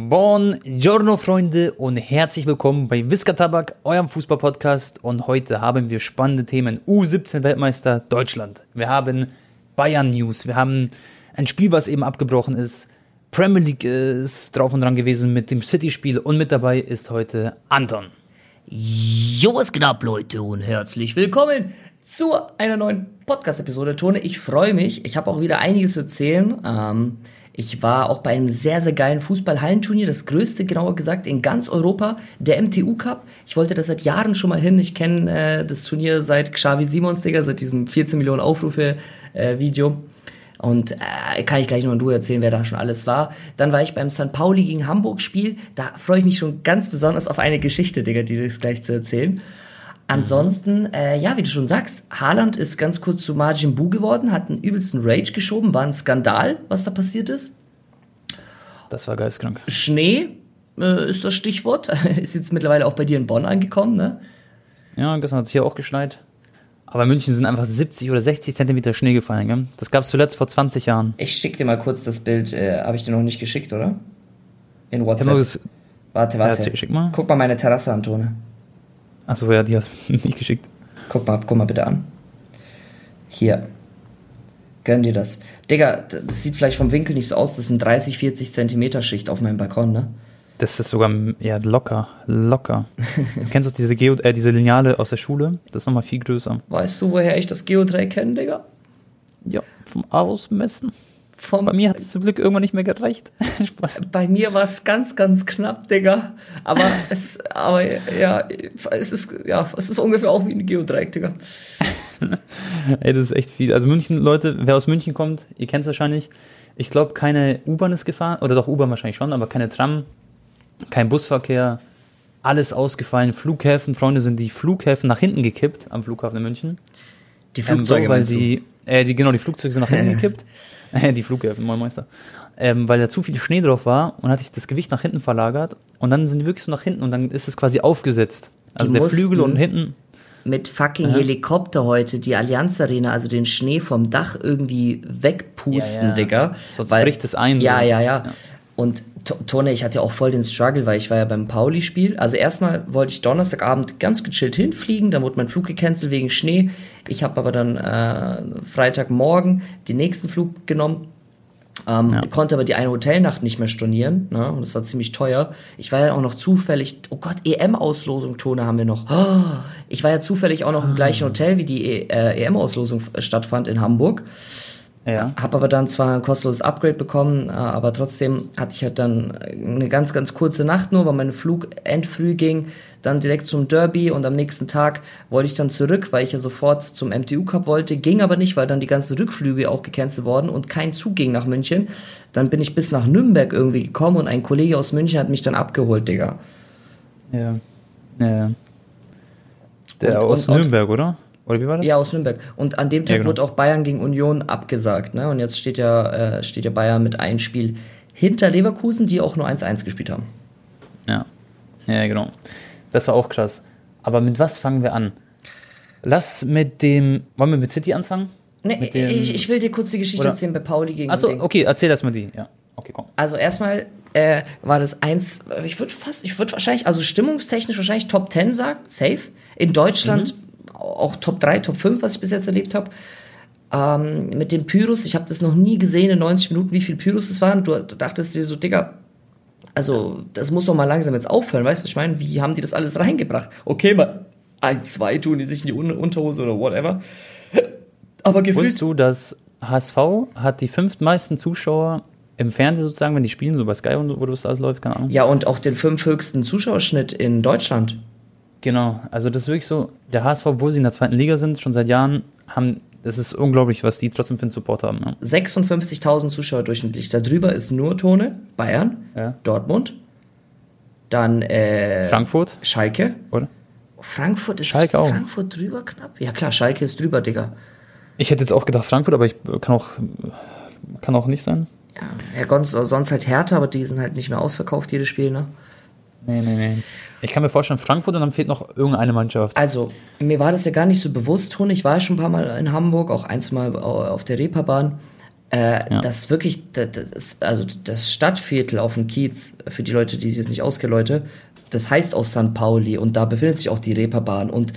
Buongiorno Freunde und herzlich willkommen bei Whisker Tabak, eurem Fußballpodcast und heute haben wir spannende Themen. U17 Weltmeister Deutschland. Wir haben Bayern News, wir haben ein Spiel, was eben abgebrochen ist. Premier League ist drauf und dran gewesen mit dem City-Spiel und mit dabei ist heute Anton. Jo, was geht ab, Leute, und herzlich willkommen zu einer neuen Podcast-Episode. Tone, ich freue mich. Ich habe auch wieder einiges zu erzählen. Ähm, ich war auch bei einem sehr, sehr geilen Fußball-Hallenturnier, das größte, genauer gesagt, in ganz Europa, der MTU Cup. Ich wollte das seit Jahren schon mal hin. Ich kenne äh, das Turnier seit Xavi Simons, Digga, seit diesem 14 Millionen Aufrufe-Video. Äh, und äh, kann ich gleich noch du erzählen, wer da schon alles war. Dann war ich beim St. Pauli gegen Hamburg Spiel. Da freue ich mich schon ganz besonders auf eine Geschichte, Digga, die das gleich zu erzählen. Ansonsten, äh, ja, wie du schon sagst, Haaland ist ganz kurz zu Margin Bu geworden, hat einen übelsten Rage geschoben, war ein Skandal, was da passiert ist. Das war geistkrank. Schnee äh, ist das Stichwort. ist jetzt mittlerweile auch bei dir in Bonn angekommen, ne? Ja, gestern hat es hier auch geschneit. Aber in München sind einfach 70 oder 60 Zentimeter Schnee gefallen, gell? Das gab es zuletzt vor 20 Jahren. Ich schick dir mal kurz das Bild. Äh, Habe ich dir noch nicht geschickt, oder? In WhatsApp. Warte, warte. Ja, schick mal. Guck mal meine Terrasse an, Tone. Achso, ja, die hast du nicht geschickt. Guck mal, guck mal bitte an. Hier. Gönn dir das. Digga, das sieht vielleicht vom Winkel nicht so aus. Das ist eine 30, 40 Zentimeter Schicht auf meinem Balkon, ne? Das ist sogar ja, locker, locker. du kennst du diese, Geo äh, diese Lineale aus der Schule? Das ist nochmal viel größer. Weißt du, woher ich das Geodreieck kenne, Digga? Ja, vom Ausmessen. Vom Bei mir hat es zum Glück irgendwann nicht mehr gereicht. Bei mir war es ganz, ganz knapp, Digga. Aber es, aber ja, es ist, ja, es ist ungefähr auch wie ein Geodreieck, Digga. Ey, das ist echt viel. Also München, Leute, wer aus München kommt, ihr kennt es wahrscheinlich. Ich glaube, keine U-Bahn ist gefahren, oder doch U-Bahn wahrscheinlich schon, aber keine Tram, kein Busverkehr, alles ausgefallen. Flughäfen, Freunde, sind die Flughäfen nach hinten gekippt am Flughafen in München. Die Flugzeuge, ähm, so, weil die, äh, die, genau, die Flugzeuge sind nach hinten gekippt. die Flughäfen, moin Meister. Ähm, weil da zu viel Schnee drauf war und hat sich das Gewicht nach hinten verlagert und dann sind die wirklich so nach hinten und dann ist es quasi aufgesetzt. Also die der Flügel und hinten. Mit fucking ja. Helikopter heute die Allianz Arena, also den Schnee vom Dach irgendwie wegpusten, ja, ja. Digga. Sonst weil, bricht es ein. Ja, so. ja, ja, ja. Und Tone, ich hatte ja auch voll den Struggle, weil ich war ja beim Pauli-Spiel. Also erstmal wollte ich Donnerstagabend ganz gechillt hinfliegen, dann wurde mein Flug gecancelt wegen Schnee. Ich habe aber dann äh, Freitagmorgen den nächsten Flug genommen. Ähm, ja. Konnte aber die eine Hotelnacht nicht mehr stornieren, ne? Und das war ziemlich teuer. Ich war ja auch noch zufällig, oh Gott, EM-Auslosung, Tone haben wir noch. Oh, ich war ja zufällig auch noch im gleichen Hotel, wie die e äh, EM-Auslosung stattfand in Hamburg. Ja. Habe aber dann zwar ein kostenloses Upgrade bekommen, äh, aber trotzdem hatte ich halt dann eine ganz, ganz kurze Nacht nur, weil mein Flug endfrüh ging, dann direkt zum Derby und am nächsten Tag wollte ich dann zurück, weil ich ja sofort zum MTU Cup wollte, ging aber nicht, weil dann die ganzen Rückflüge auch gecancelt worden und kein Zug ging nach München. Dann bin ich bis nach Nürnberg irgendwie gekommen und ein Kollege aus München hat mich dann abgeholt, Digga. Ja. Ja. Der und, aus und, Nürnberg, oder? Oder wie war das? Ja, aus Nürnberg. Und an dem Tag ja, genau. wurde auch Bayern gegen Union abgesagt. Ne? Und jetzt steht ja, äh, steht ja Bayern mit einem Spiel hinter Leverkusen, die auch nur 1-1 gespielt haben. Ja. Ja, genau. Das war auch krass. Aber mit was fangen wir an? Lass mit dem. Wollen wir mit City anfangen? Nee, dem, ich, ich, will dir kurz die Geschichte oder? erzählen bei Pauli gegen. Achso, okay, erzähl das mal die. Ja. Okay, komm. Also erstmal äh, war das eins, ich würde fast, ich würde wahrscheinlich, also stimmungstechnisch wahrscheinlich Top 10 sagen, safe. In Deutschland mhm auch Top 3, Top 5, was ich bis jetzt erlebt habe. Ähm, mit dem Pyrus, ich habe das noch nie gesehen in 90 Minuten, wie viel Pyrus es waren. Du dachtest dir so, Digga, also das muss doch mal langsam jetzt aufhören, weißt du, ich meine, wie haben die das alles reingebracht? Okay, mal ein, zwei tun die sich in die Unterhose oder whatever. Aber gefühlt... Wusstest du, dass HSV hat die fünftmeisten Zuschauer im Fernsehen sozusagen, wenn die spielen, so bei Sky und wo das alles läuft, keine Ahnung. Ja, und auch den fünfhöchsten Zuschauerschnitt in Deutschland. Genau, also das ist wirklich so, der HSV, wo sie in der zweiten Liga sind, schon seit Jahren, haben, das ist unglaublich, was die trotzdem für einen Support haben. Ja. 56.000 Zuschauer durchschnittlich. Darüber ist nur Tone, Bayern, ja. Dortmund, dann äh, Frankfurt, Schalke. Oder? Frankfurt ist Schalke auch. Frankfurt drüber knapp? Ja klar, Schalke ist drüber, Digga. Ich hätte jetzt auch gedacht Frankfurt, aber ich kann auch, kann auch nicht sein. Ja, ja sonst halt Hertha, aber die sind halt nicht mehr ausverkauft, jedes Spiel, ne? Nee, nee, nee. Ich kann mir vorstellen, Frankfurt und dann fehlt noch irgendeine Mannschaft. Also, mir war das ja gar nicht so bewusst, Tone. Ich war schon ein paar Mal in Hamburg, auch ein, zwei Mal auf der Reeperbahn. Äh, ja. Das wirklich, das, das, also das Stadtviertel auf dem Kiez, für die Leute, die sich jetzt nicht auskennen, Leute, das heißt auch St. Pauli und da befindet sich auch die Reeperbahn und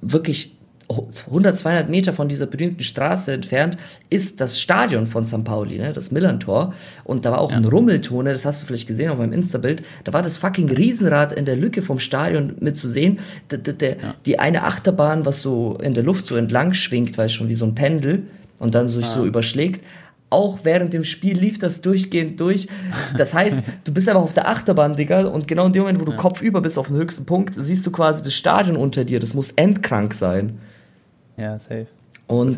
wirklich 100, 200 Meter von dieser berühmten Straße entfernt ist das Stadion von St. Pauli, ne, das Millantor. Und da war auch ja. ein Rummeltone, das hast du vielleicht gesehen auf meinem Insta-Bild. Da war das fucking Riesenrad in der Lücke vom Stadion mitzusehen. Der, der, ja. Die eine Achterbahn, was so in der Luft so entlang schwingt, weil schon wie so ein Pendel und dann sich ah. so überschlägt auch während dem Spiel lief das durchgehend durch. Das heißt, du bist einfach auf der Achterbahn, Digga, und genau in dem Moment, wo du ja. kopfüber bist auf den höchsten Punkt, siehst du quasi das Stadion unter dir. Das muss endkrank sein. Ja, safe. Und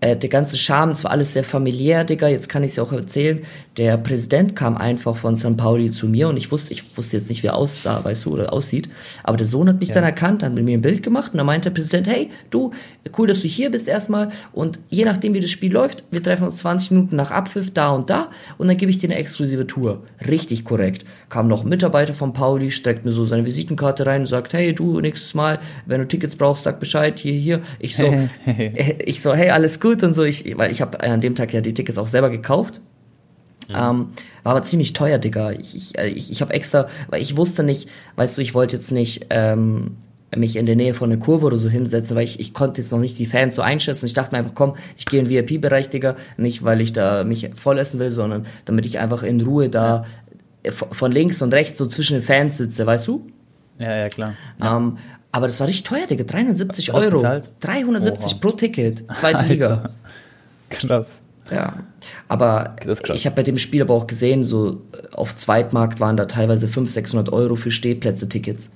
äh, der ganze Charme, es war alles sehr familiär, Digga, jetzt kann ich es ja auch erzählen. Der Präsident kam einfach von St. Pauli zu mir und ich wusste, ich wusste jetzt nicht, wie er aussah, weißt du, oder aussieht. Aber der Sohn hat mich ja. dann erkannt, hat mit mir ein Bild gemacht und dann meinte der Präsident, hey, du, cool, dass du hier bist erstmal und je nachdem, wie das Spiel läuft, wir treffen uns 20 Minuten nach Abpfiff da und da und dann gebe ich dir eine exklusive Tour. Richtig korrekt. Kam noch ein Mitarbeiter von Pauli, streckt mir so seine Visitenkarte rein und sagt, hey, du, nächstes Mal, wenn du Tickets brauchst, sag Bescheid, hier, hier. Ich so, ich so, hey, alles gut und so, ich, weil ich habe an dem Tag ja die Tickets auch selber gekauft. Ja. Ähm, war aber ziemlich teuer, Digga. Ich, ich, äh, ich, ich habe extra, weil ich wusste nicht, weißt du, ich wollte jetzt nicht ähm, mich in der Nähe von einer Kurve oder so hinsetzen, weil ich, ich konnte jetzt noch nicht die Fans so einschätzen. Ich dachte mir einfach, komm, ich gehe in den VIP-Bereich, Digga. Nicht, weil ich da mich voll essen will, sondern damit ich einfach in Ruhe da ja. von links und rechts so zwischen den Fans sitze, weißt du? Ja, ja, klar. Ja. Ähm, aber das war richtig teuer, Digga. 370 Euro. Gezahlt? 370 Oha. pro Ticket. Zweite Liga. Krass. Ja. Aber ich habe bei dem Spiel aber auch gesehen, so auf Zweitmarkt waren da teilweise 500, 600 Euro für Stehplätze-Tickets.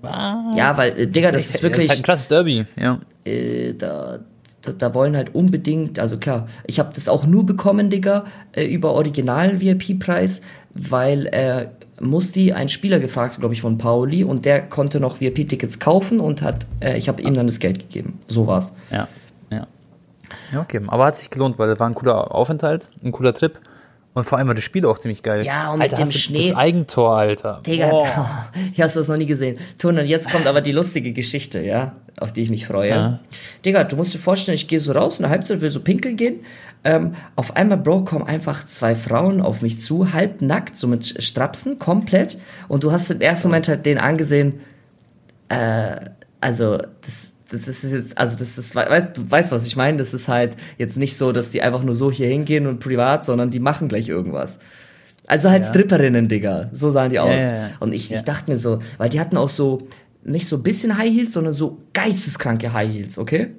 Was? Ja, weil, äh, Digga, das, ist wirklich. Das ist halt ein krasses Derby, ja. Äh, da, da, da, wollen halt unbedingt, also klar, ich habe das auch nur bekommen, Digga, äh, über Original-VIP-Preis, weil äh, Musti einen Spieler gefragt, glaube ich, von Pauli und der konnte noch VIP-Tickets kaufen und hat, äh, ich habe ihm dann das Geld gegeben. So war's. Ja, ja. Ja, okay. Aber hat sich gelohnt, weil das war ein cooler Aufenthalt, ein cooler Trip. Und vor allem war das Spiel auch ziemlich geil. Ja, und mit Alter, dem Schnee. Das Eigentor, Alter. Digga, oh. ja, hast du das noch nie gesehen. Ton, und jetzt kommt aber die lustige Geschichte, ja, auf die ich mich freue. Ja. Digga, du musst dir vorstellen, ich gehe so raus in der Halbzeit, will so pinkeln gehen ähm, auf einmal, Bro, kommen einfach zwei Frauen auf mich zu, halb nackt, so mit Strapsen, komplett. Und du hast im ersten Moment halt den angesehen, äh, also, das, das ist jetzt, also das ist, weißt, du weißt, was ich meine? Das ist halt jetzt nicht so, dass die einfach nur so hier hingehen und privat, sondern die machen gleich irgendwas. Also halt ja. Stripperinnen, Digga. So sahen die aus. Ja, ja, und ich, ich dachte mir so, weil die hatten auch so, nicht so ein bisschen High Heels, sondern so geisteskranke High Heels, okay?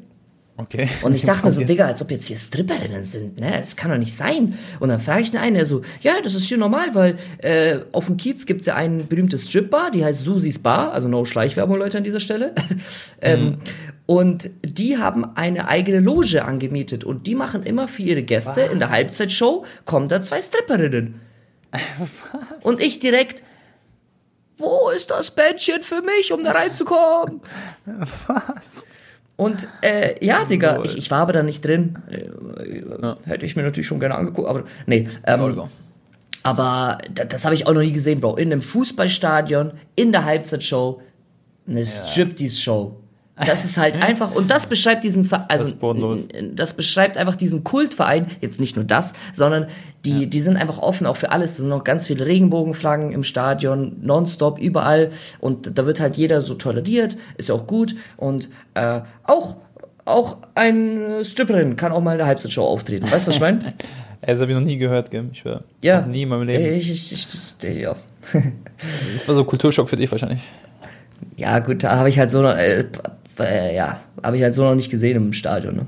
Okay. Und ich dachte mir so, Digga, als ob jetzt hier Stripperinnen sind, ne? Das kann doch nicht sein. Und dann frage ich den einen, der so, ja, das ist hier normal, weil äh, auf dem Kiez gibt's ja ein berühmtes Stripbar, die heißt Susis Bar, also no Schleichwerbung, Leute, an dieser Stelle. ähm, mhm. Und die haben eine eigene Loge angemietet und die machen immer für ihre Gäste Was? in der Halbzeitshow, kommen da zwei Stripperinnen. Was? Und ich direkt, wo ist das Bettchen für mich, um da reinzukommen? Was? Und äh, ja, Digga, ich, ich war aber da nicht drin. Äh, ja. Hätte ich mir natürlich schon gerne angeguckt, aber nee. Ähm, aber das, das habe ich auch noch nie gesehen, Bro. In einem Fußballstadion, in der Halbzeitshow, eine ja. Striptease-Show. Das ist halt einfach, und das beschreibt diesen, also, das, das, beschreibt einfach diesen Kultverein, jetzt nicht nur das, sondern die, ja. die sind einfach offen auch für alles. Da sind noch ganz viele Regenbogenflaggen im Stadion, nonstop, überall. Und da wird halt jeder so toleriert, ist ja auch gut. Und äh, auch, auch ein Stripperin kann auch mal in der Halbzeitshow auftreten. Weißt du, was ich meine? Das habe ich noch nie gehört, gell? Ich war ja. nie in meinem Leben. Ich, ich, ich, ja. das war so Kulturschock für dich wahrscheinlich. Ja, gut, da habe ich halt so noch, äh, äh, ja, habe ich halt so noch nicht gesehen im Stadion. Ne?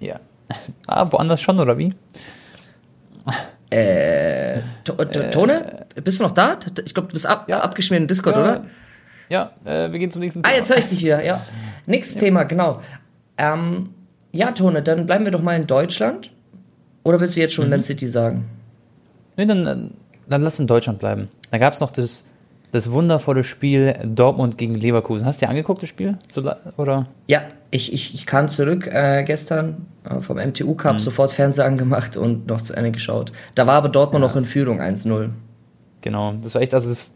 Ja. Ah, woanders schon, oder wie? Äh, Tone, äh, bist du noch da? Ich glaube, du bist ab, ja. abgeschmiert in Discord, ja. oder? Ja, äh, wir gehen zum nächsten Thema. Ah, jetzt höre ich dich wieder, ja. Nächstes ja. Thema, genau. Ähm, ja, Tone, dann bleiben wir doch mal in Deutschland. Oder willst du jetzt schon mhm. Man City sagen? Nee, dann, dann lass in Deutschland bleiben. Da gab es noch das das wundervolle Spiel Dortmund gegen Leverkusen. Hast du dir angeguckt, das Spiel? Oder? Ja, ich, ich, ich kam zurück äh, gestern äh, vom MTU Cup, mhm. sofort Fernseher angemacht und noch zu Ende geschaut. Da war aber Dortmund ja. noch in Führung 1-0. Genau, das war echt, also das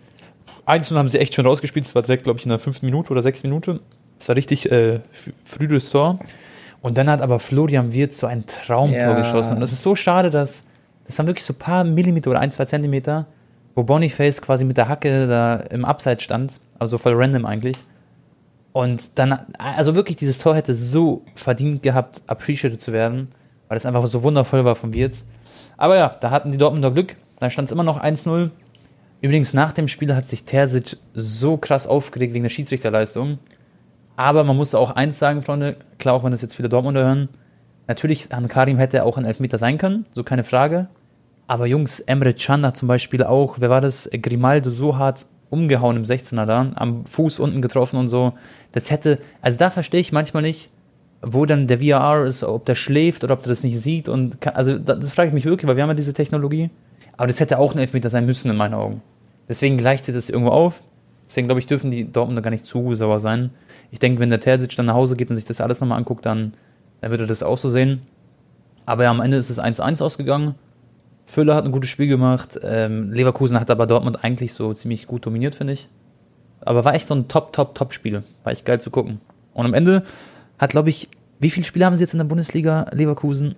1-0 haben sie echt schon rausgespielt, das war direkt, glaube ich, in der fünften Minute oder sechsten Minute. Das war richtig äh, frühes Tor. Und dann hat aber Florian Wirtz so ein Traumtor Ja. geschossen. Und es ist so schade, dass das waren wirklich so ein paar Millimeter oder ein, zwei Zentimeter, wo Boniface quasi mit der Hacke da im Abseits stand. Also voll random eigentlich. Und dann, also wirklich, dieses Tor hätte so verdient gehabt, appreciated zu werden, weil es einfach so wundervoll war von Wirtz. Aber ja, da hatten die Dortmunder Glück. Da stand es immer noch 1-0. Übrigens, nach dem Spiel hat sich Terzic so krass aufgeregt wegen der Schiedsrichterleistung. Aber man muss auch eins sagen, Freunde, klar, auch wenn das jetzt viele Dortmunder hören, natürlich, an Karim hätte auch ein Elfmeter sein können, so keine Frage. Aber Jungs, Emre Can hat zum Beispiel auch, wer war das, Grimaldo so hart umgehauen im 16er da, am Fuß unten getroffen und so. Das hätte, also da verstehe ich manchmal nicht, wo dann der VAR ist, ob der schläft oder ob der das nicht sieht. Und kann, also das, das frage ich mich wirklich, weil wir haben ja diese Technologie. Aber das hätte auch ein Elfmeter sein müssen in meinen Augen. Deswegen gleicht sich das irgendwo auf. Deswegen glaube ich, dürfen die Dortmunder gar nicht zu sauer sein. Ich denke, wenn der Terzic dann nach Hause geht und sich das alles nochmal anguckt, dann, dann wird er das auch so sehen. Aber ja, am Ende ist es 1-1 ausgegangen. Füller hat ein gutes Spiel gemacht. Ähm, Leverkusen hat aber Dortmund eigentlich so ziemlich gut dominiert, finde ich. Aber war echt so ein Top, Top, Top-Spiel. War echt geil zu gucken. Und am Ende hat, glaube ich, wie viele Spiele haben sie jetzt in der Bundesliga, Leverkusen?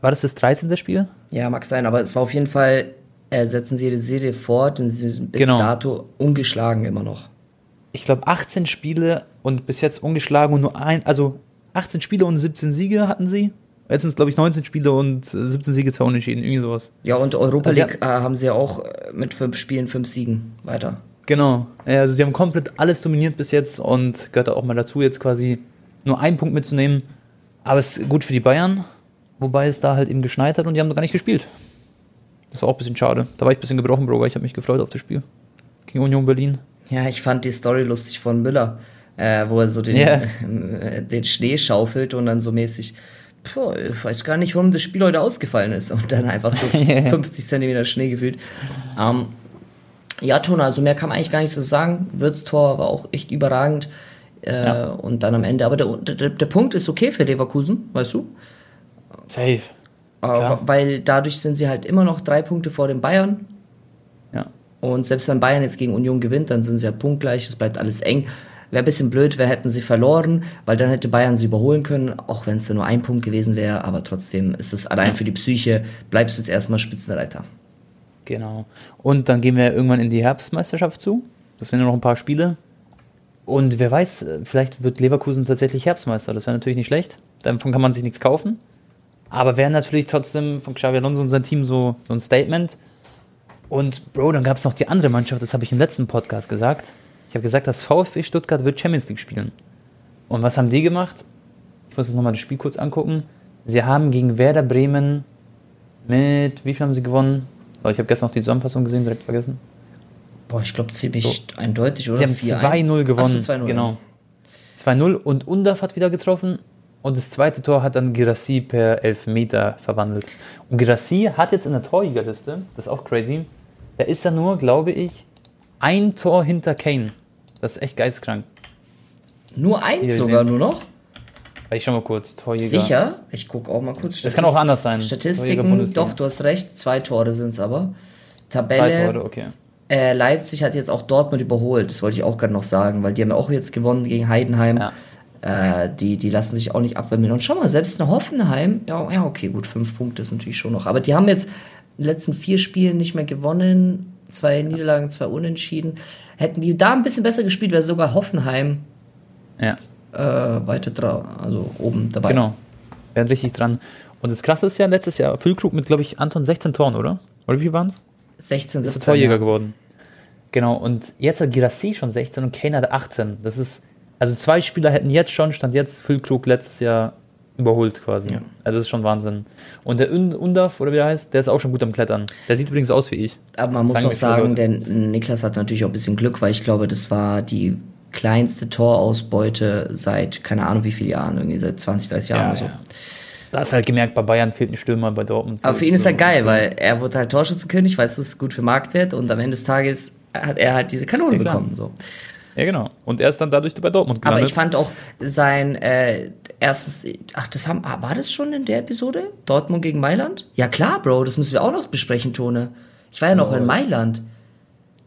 War das das 13. Spiel? Ja, mag sein, aber es war auf jeden Fall, äh, setzen sie die Serie fort und sie sind bis Genau. dato ungeschlagen immer noch. Ich glaube, 18 Spiele und bis jetzt ungeschlagen und nur ein, also 18 Spiele und 17 Siege hatten sie. Jetzt sind es, glaube ich, 19 Spiele und äh, 17 Siege, zwei Unentschieden, irgendwie sowas. Ja, und Europa Also, League äh, haben sie ja auch äh, mit fünf Spielen, fünf Siegen weiter. Genau. Also sie haben komplett alles dominiert bis jetzt und gehört auch mal dazu, jetzt quasi nur einen Punkt mitzunehmen. Aber es ist gut für die Bayern, wobei es da halt eben geschneit hat und die haben noch gar nicht gespielt. Das war auch ein bisschen schade. Da war ich ein bisschen gebrochen, Bro, weil ich habe mich gefreut auf das Spiel. Gegen Union Berlin. Ja, ich fand die Story lustig von Müller, äh, wo er so den, äh, den Schnee schaufelt und dann so mäßig, Puh, ich weiß gar nicht, warum das Spiel heute ausgefallen ist. Und dann einfach so 50 Zentimeter Schnee gefühlt. Ähm, ja, Tona, also mehr kann man eigentlich gar nicht so sagen. Würztor war auch echt überragend. Äh, Ja. Und dann am Ende, aber der, der, der Punkt ist okay für Leverkusen, weißt du? Safe. Äh, Klar. weil dadurch sind sie halt immer noch drei Punkte vor den Bayern. Ja. Und selbst wenn Bayern jetzt gegen Union gewinnt, dann sind sie ja punktgleich, es bleibt alles eng. Wäre ein bisschen blöd, wäre hätten sie verloren, weil dann hätte Bayern sie überholen können, auch wenn es dann nur ein Punkt gewesen wäre. Aber trotzdem ist es allein für die Psyche, bleibst du jetzt erstmal Spitzenreiter. Genau. Und dann gehen wir irgendwann in die Herbstmeisterschaft zu. Das sind ja noch ein paar Spiele. Und wer weiß, vielleicht wird Leverkusen tatsächlich Herbstmeister. Das wäre natürlich nicht schlecht. Davon kann man sich nichts kaufen. Aber wäre natürlich trotzdem von Xavi Alonso und sein Team so, so ein Statement. Und Bro, dann gab es noch die andere Mannschaft, das habe ich im letzten Podcast gesagt. Ich habe gesagt, das VfB Stuttgart wird Champions League spielen. Und was haben die gemacht? Ich muss jetzt nochmal das Spiel kurz angucken. Sie haben gegen Werder Bremen mit, wie viel haben sie gewonnen? Oh, ich habe gestern noch die Zusammenfassung gesehen, direkt vergessen. Boah, ich glaube ziemlich eindeutig, oder? Sie haben 4-1. 2-0 gewonnen. So, 2-0. Genau. 2-0 und Undaf hat wieder getroffen. Und das zweite Tor hat dann Girassi per Elfmeter verwandelt. Und Girassi hat jetzt in der Torjägerliste, das ist auch crazy, da ist er nur, glaube ich, ein Tor hinter Kane. Das ist echt geistkrank. Nur eins Hier sogar sehen. nur noch? Ich schau mal kurz, Torjäger. Sicher? Ich gucke auch mal kurz. Das kann auch anders sein. Statistiken, doch, du hast recht, zwei Tore sind es aber. Zwei Tabelle, Tore, okay. Äh, Leipzig hat jetzt auch Dortmund überholt, das wollte ich auch gerade noch sagen, weil die haben ja auch jetzt gewonnen gegen Heidenheim. Ja. Äh, die, die lassen sich auch nicht abwimmeln. Und schau mal, selbst eine Hoffenheim, ja, ja, okay, gut, fünf Punkte ist natürlich schon noch. Aber die haben jetzt in den letzten vier Spielen nicht mehr gewonnen. Zwei Niederlagen, zwei Unentschieden. Hätten die da ein bisschen besser gespielt, wäre sogar Hoffenheim Ja. äh, weiter dran, also oben dabei. Genau. Werden richtig dran. Und das Krasse ist ja, letztes Jahr Füllkrug mit, glaube ich, Anton 16 Toren, oder? Oder wie waren es? 16, ist 17. der Torjäger ja. geworden. Genau, und jetzt hat Girassi schon 16 und Kane hat 18. Das ist, also zwei Spieler hätten jetzt schon, stand jetzt Füllkrug letztes Jahr überholt quasi. Ja. Also das ist schon Wahnsinn. Und der Und- Undaf, oder wie der heißt, der ist auch schon gut am Klettern. Der sieht übrigens aus wie ich. Aber man muss auch sagen, denn Niklas hat natürlich auch ein bisschen Glück, weil ich glaube, das war die kleinste Torausbeute seit, keine Ahnung wie viele Jahren, irgendwie seit 20, 30 Jahren oder so. Da hast du halt gemerkt, bei Bayern fehlt ein Stürmer, bei Dortmund. Aber für ihn ist halt geil, weil er wurde halt Torschützenkönig, weißt du, es ist gut für Marktwert und am Ende des Tages hat er halt diese Kanone Ja, bekommen. So. Ja, genau. Und er ist dann dadurch bei Dortmund Aber gelandet. ich fand auch sein äh, erstes, ach, das haben, ah, war das schon in der Episode? Dortmund gegen Mailand? Ja klar, Bro, das müssen wir auch noch besprechen, Tone. Ich war ja noch in Mailand.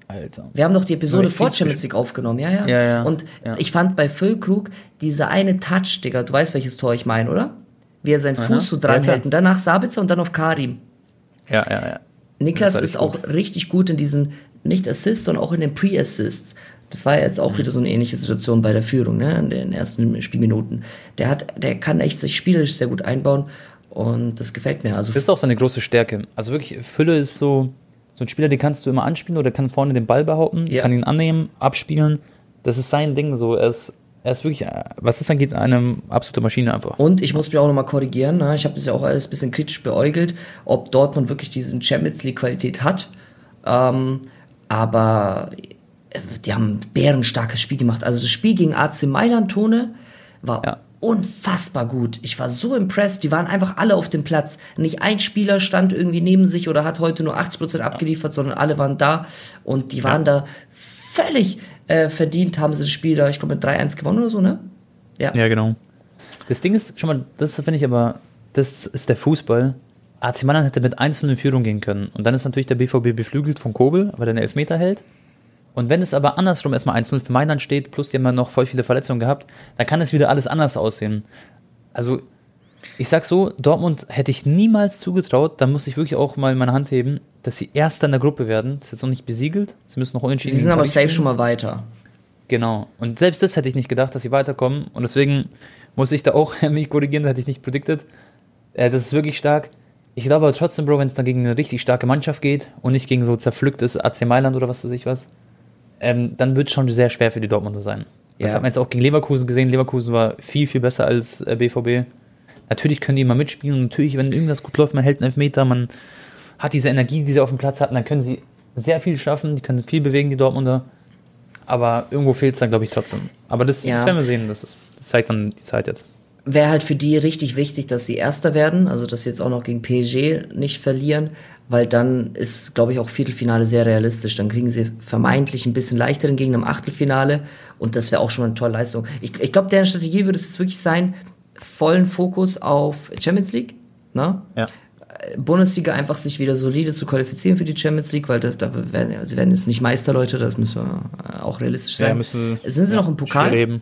Alter. Wir haben doch die Episode vor Champions League aufgenommen, ja, ja. Ja, ja. Und Ja. ich fand bei Füllkrug dieser eine Touch, Digga, du weißt, welches Tor ich meine, oder? Wie er seinen Fuß so dran hält und danach Sabitzer und dann auf Karim. Ja, ja, ja. Niklas ist auch richtig gut in diesen, nicht Assists, sondern auch in den Pre-Assists. Das war jetzt Mhm. auch wieder so eine ähnliche Situation bei der Führung, ne, in den ersten Spielminuten. Der hat, der kann echt sich spielerisch sehr gut einbauen und das gefällt mir. Also Das ist auch seine große Stärke. Also wirklich, Fülle ist so, so ein Spieler, den kannst du immer anspielen oder kann vorne den Ball behaupten, Ja. kann ihn annehmen, abspielen. Das ist sein Ding so. Er ist, er ist wirklich, was das angeht, eine absolute Maschine einfach. Und ich muss mich auch nochmal korrigieren, ne? ich habe das ja auch alles ein bisschen kritisch beäugelt, ob Dortmund wirklich diesen Champions League Qualität hat. Ähm, aber die haben ein bärenstarkes Spiel gemacht. Also das Spiel gegen AC Mailand, Tone, war Ja. unfassbar gut. Ich war so impressed. Die waren einfach alle auf dem Platz. Nicht ein Spieler stand irgendwie neben sich oder hat heute nur 80% abgeliefert, sondern alle waren da und die waren da völlig äh, verdient, haben sie das Spiel da, ich glaube, mit 3-1 gewonnen oder so, ne? Ja. Ja, genau. Das Ding ist, schon mal, das finde ich aber, das ist der Fußball. AC Mailand hätte mit 1 in Führung gehen können. Und dann ist natürlich der BVB beflügelt von Kobel, weil er den Elfmeter hält. Und wenn es aber andersrum erstmal 1-0 für Mailand steht, plus die haben ja noch voll viele Verletzungen gehabt, dann kann es wieder alles anders aussehen. Also, ich sag so, Dortmund hätte ich niemals zugetraut, da muss ich wirklich auch mal meine Hand heben, dass sie Erster in der Gruppe werden. Das ist jetzt noch nicht besiegelt. Sie müssen noch unentschieden Sie sind aber safe schon mal weiter. Genau. Und selbst das hätte ich nicht gedacht, dass sie weiterkommen. Und deswegen muss ich da auch mich korrigieren, das hätte ich nicht prediktet. Äh, das ist wirklich stark. Ich glaube aber trotzdem, Bro, wenn es dann gegen eine richtig starke Mannschaft geht und nicht gegen so zerpflücktes AC Mailand oder was weiß ich was, ähm, dann wird es schon sehr schwer für die Dortmunder sein. Das Ja. hat man jetzt auch gegen Leverkusen gesehen. Leverkusen war viel, viel besser als äh, BVB. Natürlich können die immer mitspielen natürlich, wenn irgendwas gut läuft, man hält einen Elfmeter, man hat diese Energie, die sie auf dem Platz hatten, dann können sie sehr viel schaffen, die können viel bewegen, die Dortmunder. Aber irgendwo fehlt es dann, glaube ich, trotzdem. Aber das, Ja. das werden wir sehen. Das, ist, das zeigt dann die Zeit jetzt. Wäre halt für die richtig wichtig, dass sie Erster werden, also dass sie jetzt auch noch gegen PSG nicht verlieren, weil dann ist, glaube ich, auch Viertelfinale sehr realistisch. Dann kriegen sie vermeintlich ein bisschen leichteren Gegner im Achtelfinale und das wäre auch schon mal eine tolle Leistung. Ich, ich glaube, deren Strategie würde es jetzt wirklich sein, vollen Fokus auf Champions League, ne? Ja. Bundesliga einfach sich wieder solide zu qualifizieren für die Champions League, weil das, da werden, sie werden jetzt nicht Meisterleute, das müssen wir äh, auch realistisch sein. Ja, müssen, Sind sie ja, noch im Pokal?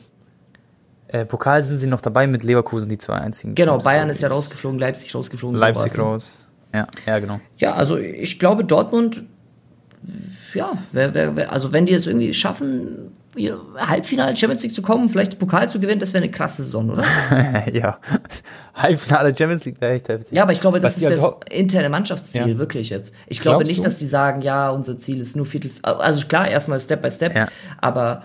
Äh, Pokal sind sie noch dabei mit Leverkusen, die zwei einzigen. Genau, Teams, Bayern ist ja rausgeflogen, Leipzig rausgeflogen. Leipzig sowas, ne? raus. Ja, ja, genau. Ja, also ich glaube, Dortmund, ja, wer, wer, wer, also wenn die es irgendwie schaffen, Halbfinale Champions League zu kommen, vielleicht Pokal zu gewinnen, das wäre eine krasse Saison, oder? ja. Halbfinale Champions League wäre echt heftig. Ja, aber ich glaube, das Was ist das halt interne Mannschaftsziel, Ja. wirklich jetzt. Ich glaube Glaubst nicht, du? dass die sagen, ja, unser Ziel ist nur Viertel, also klar, erstmal Step by Step, Ja. aber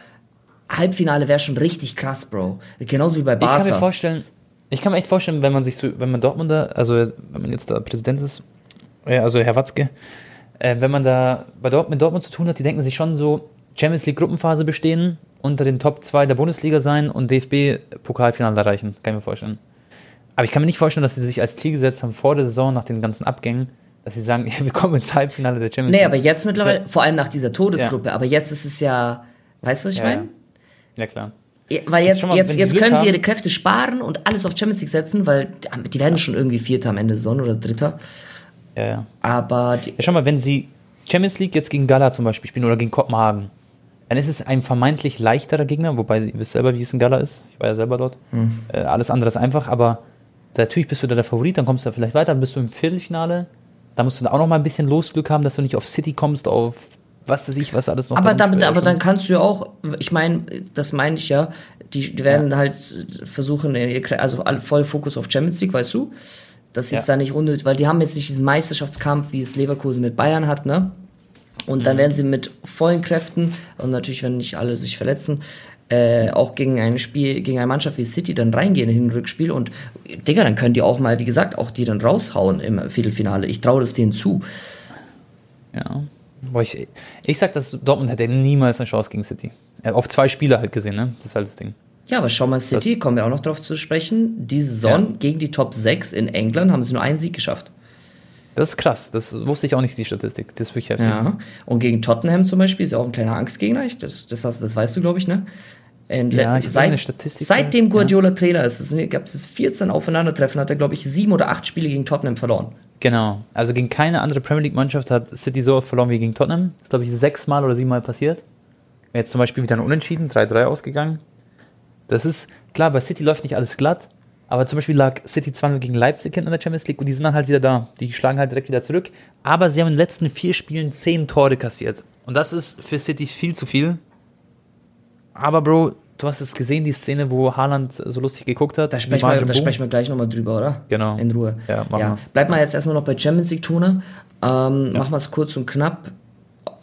Halbfinale wäre schon richtig krass, Bro. Genauso wie bei Ich kann mir Barca. vorstellen, ich kann mir echt vorstellen, wenn man sich so, wenn man Dortmunder, also wenn man jetzt da Präsident ist, äh, also Herr Watzke, äh, wenn man da bei Dort, mit Dortmund zu tun hat, die denken sich schon so, Champions League Gruppenphase bestehen, unter den Top 2 der Bundesliga sein und DFB Pokalfinale erreichen, kann ich mir vorstellen. Aber ich kann mir nicht vorstellen, dass sie sich als Ziel gesetzt haben vor der Saison nach den ganzen Abgängen, dass sie sagen, ja, wir kommen ins Halbfinale der Champions Nee, League. aber jetzt mittlerweile, vor allem nach dieser Todesgruppe, Ja. aber jetzt ist es ja, weißt du, was ich Ja, meine? ja. Ja, klar. Ja, weil jetzt, mal, jetzt, jetzt können sie haben- ihre Kräfte sparen und alles auf Champions League setzen, weil die werden schon irgendwie Vierter am Ende der Saison oder Dritter. Ja, ja. Aber die, Ja, schau mal, wenn sie Champions League jetzt gegen Gala zum Beispiel spielen oder gegen Kopenhagen, dann ist es ein vermeintlich leichterer Gegner, wobei ihr wisst selber, wie es in Gala ist. Ich war ja selber dort. Äh, alles andere ist einfach, aber natürlich bist du da der Favorit, dann kommst du da vielleicht weiter, dann bist du im Viertelfinale. Da musst du da auch noch mal ein bisschen Losglück haben, dass du nicht auf City kommst, auf was weiß ich, was alles noch aber, damit, aber dann kannst du ja auch, ich meine, das meine ich ja, die, die werden halt versuchen, also voll Fokus auf Champions League, weißt du? Das ist Ja. jetzt da nicht unnötig, weil die haben jetzt nicht diesen Meisterschaftskampf, wie es Leverkusen mit Bayern hat, ne? Und Mhm. dann werden sie mit vollen Kräften und natürlich, wenn nicht alle sich verletzen, äh, auch gegen ein Spiel, gegen eine Mannschaft wie City dann reingehen in ein Rückspiel und Digga, dann können die auch mal, wie gesagt, auch die dann raushauen im Viertelfinale. Ich traue das denen zu. Ja. Boah, ich, ich sag, dass Dortmund hätte niemals eine Chance gegen City. Äh, Auf zwei Spiele halt gesehen, ne? Das ist halt das Ding. Ja, aber schau mal, City, kommen wir auch noch drauf zu sprechen. Die Saison Ja. gegen die Top 6 in England haben sie nur einen Sieg geschafft. Das ist krass. Das wusste ich auch nicht, die Statistik. Das ist wirklich heftig. Ja. Und gegen Tottenham zum Beispiel ist ja auch ein kleiner Angstgegner. Ich, das, das, hast- das weißt du, glaube ich, ne? Und Ja, le- ich seit, eine Statistik seitdem Guardiola Trainer ist, es gab es 14 Aufeinandertreffen, hat er, glaube ich, sieben oder acht Spiele gegen Tottenham verloren. Genau. Also gegen keine andere Premier League-Mannschaft hat City so verloren wie gegen Tottenham. Das ist, glaube ich, sechsmal oder siebenmal passiert. Jetzt zum Beispiel wieder ein Unentschieden, 3-3 ausgegangen. Das ist, klar, bei City läuft nicht alles glatt, aber zum Beispiel lag City 2 gegen Leipzig in der Champions League und die sind dann halt wieder da. Die schlagen halt direkt wieder zurück. Aber sie haben in den letzten vier Spielen zehn Tore kassiert. Und das ist für City viel zu viel. Aber Bro, du hast es gesehen, die Szene, wo Haaland so lustig geguckt hat. Da sprechen, wir, da sprechen wir gleich nochmal drüber, oder? Genau. In Ruhe. Ja, machen ja. wir. Bleib mal jetzt erstmal noch bei Champions League Tone. Ähm, Ja. Machen wir es kurz und knapp.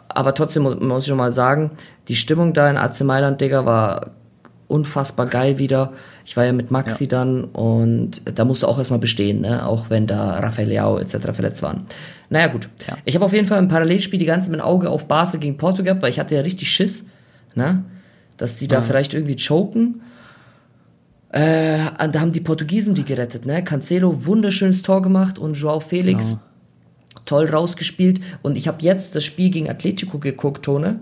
Aber trotzdem mu- muss ich schon mal sagen, die Stimmung da in AC Mailand, Digga, war unfassbar geil wieder. Ich war ja mit Maxi Ja. dann und da musste auch erstmal bestehen, ne? auch wenn da Rafael Leao etc. verletzt waren. Naja, gut. Ja. Ich habe auf jeden Fall im Parallelspiel die ganze Zeit mein Auge auf Basel gegen Porto gehabt, weil ich hatte ja richtig Schiss, ne? Dass die da vielleicht irgendwie choken. Äh, da haben die Portugiesen die gerettet, ne? Cancelo wunderschönes Tor gemacht und Joao Felix Genau. toll rausgespielt. Und ich habe jetzt das Spiel gegen Atletico geguckt, Tone.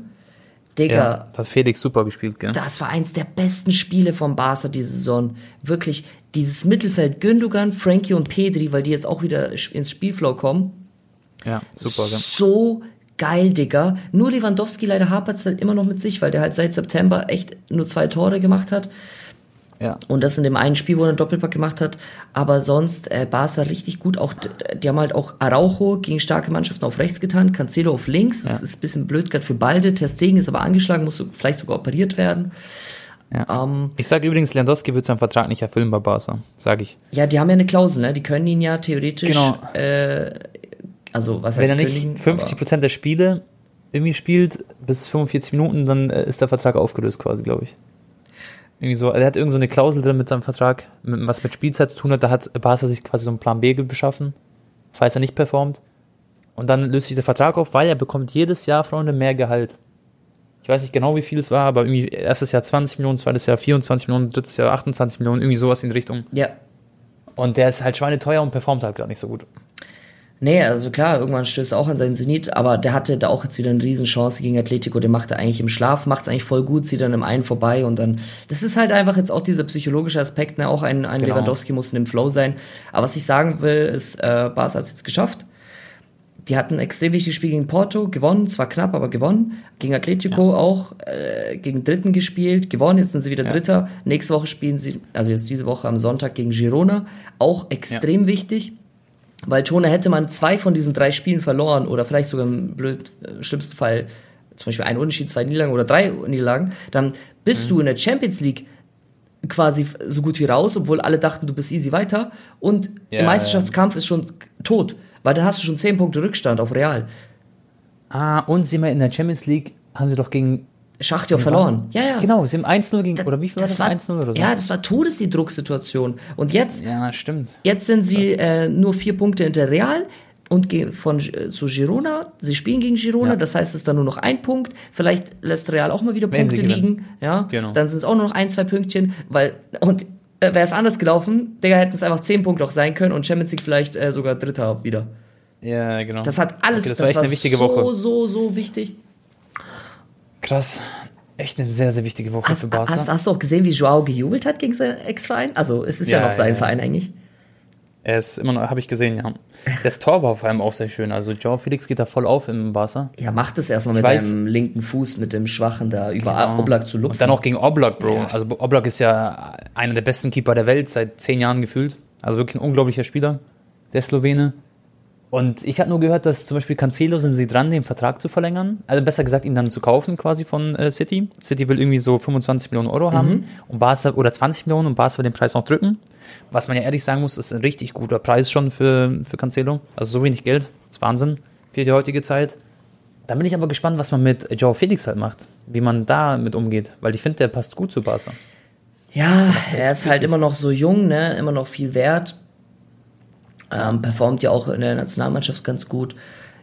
Digga, Ja, hat Felix super gespielt, gell? das war eins der besten Spiele von Barca diese Saison. Wirklich, dieses Mittelfeld Gündogan, Frankie und Pedri, weil die jetzt auch wieder ins Spielflow kommen. Ja, super, gell? So geil, Digga. Nur Lewandowski leider hapert es halt immer noch mit sich, weil der halt seit September echt nur zwei Tore gemacht hat. Ja. Und das in dem einen Spiel, wo er einen Doppelpack gemacht hat. Aber sonst, äh, Barca richtig gut. Auch, die haben halt auch Araujo gegen starke Mannschaften auf rechts getan, Cancelo auf links. Das ist ein bisschen blöd gerade für Balde. Testegen ist aber angeschlagen, muss vielleicht sogar operiert werden. ja. Ähm, Ich sage übrigens, Lewandowski wird seinen Vertrag nicht erfüllen bei Barca, sage ich. ja, die haben ja eine Klausel, ne? Die können ihn ja theoretisch, Genau. äh, also was Wenn heißt er nicht kündigen? 50% der Spiele irgendwie spielt, bis 45 Minuten, dann äh, ist der Vertrag aufgelöst quasi, glaube ich. Irgendwie so, er hat irgend so eine Klausel drin mit seinem Vertrag, was mit Spielzeit zu tun hat, da hat Barca sich quasi so einen Plan B beschaffen, falls er nicht performt. Und dann löst sich der Vertrag auf, weil er bekommt jedes Jahr, Freunde, mehr Gehalt. Ich weiß nicht genau, wie viel es war, aber irgendwie erstes Jahr 20 Millionen, zweites Jahr 24 Millionen, drittes Jahr 28 Millionen, irgendwie sowas in die Richtung. Ja. Und der ist halt schweineteuer und performt halt gerade nicht so gut. Nee, also klar, irgendwann stößt er auch an seinen Zenit, aber der hatte da auch jetzt wieder eine Riesenchance gegen Atletico, den macht er eigentlich im Schlaf, macht es eigentlich voll gut, zieht dann im einen vorbei und dann, das ist halt einfach jetzt auch dieser psychologische Aspekt, ne, auch ein, ein Genau. Lewandowski muss in dem Flow sein, aber was ich sagen will, ist, äh, Barca hat es jetzt geschafft, die hatten ein extrem wichtiges Spiel gegen Porto, gewonnen, zwar knapp, aber gewonnen, gegen Atletico auch, äh, gegen Dritten gespielt, gewonnen, jetzt sind sie wieder Ja. Dritter, nächste Woche spielen sie, also jetzt diese Woche am Sonntag gegen Girona, auch extrem wichtig, weil Tone hätte man zwei von diesen drei Spielen verloren oder vielleicht sogar im blöd, äh, schlimmsten Fall zum Beispiel ein Unentschieden, zwei Niederlagen oder drei Niederlagen, dann bist du in der Champions League quasi so gut wie raus, obwohl alle dachten, du bist easy weiter und Ja, der Meisterschaftskampf ist schon tot, weil dann hast du schon zehn Punkte Rückstand auf Real. Ah, und sie mal in der Champions League haben sie doch gegen. Schachtjo verloren. Ja, ja. Genau, sie haben 1-0 gegen. Oder wie viel war das das? war, 1-0 oder so? Ja, das war Todes die Drucksituation. Und jetzt ja, stimmt. Jetzt sind sie äh, nur vier Punkte hinter Real und gehen von äh, zu Girona. Sie spielen gegen Girona, Ja. das heißt, es ist dann nur noch ein Punkt. Vielleicht lässt Real auch mal wieder Wenn Punkte liegen. Ja, Genau. dann sind es auch nur noch ein, zwei Pünktchen, weil und äh, wäre es anders gelaufen, Digga, hätten es einfach zehn Punkte auch sein können und Champions League vielleicht äh, sogar Dritter wieder. Ja, genau. Das hat alles, Okay, das war echt eine wichtige so, Woche. so, so wichtig. Krass. Echt eine sehr, sehr wichtige Woche für Hast, Barca. hast, hast du auch gesehen, wie Joao gejubelt hat gegen seinen Ex-Verein? Also, es ist ja, Ja, noch sein ja. Verein eigentlich. er ist immer noch, habe ich gesehen, ja. Das Tor war vor allem auch sehr schön. Also, Joao Felix geht da voll auf im Barca. Ja, mach das erstmal mit weiß- deinem linken Fuß, mit dem Schwachen da über Genau. Oblak zu lupfen. Und dann auch gegen Oblak, Bro. Ja. Also, Oblak ist ja einer der besten Keeper der Welt, seit zehn Jahren gefühlt. Also, wirklich ein unglaublicher Spieler, der Slowene. Und ich habe nur gehört, dass zum Beispiel Cancelo sind sie dran, den Vertrag zu verlängern. Also besser gesagt, ihn dann zu kaufen quasi von äh, City. City will irgendwie so 25 Millionen Euro haben und Barca, oder 20 Millionen und Barca will den Preis noch drücken. Was man ja ehrlich sagen muss, ist ein richtig guter Preis schon für, für Cancelo. Also so wenig Geld, ist Wahnsinn für die heutige Zeit. Da bin ich aber gespannt, was man mit Joao Felix halt macht. Wie man da mit umgeht. Weil ich finde, der passt gut zu Barca. Ja, er ist halt immer noch so jung, ne? Immer noch viel wert. Ähm, performt ja auch in der Nationalmannschaft ganz gut.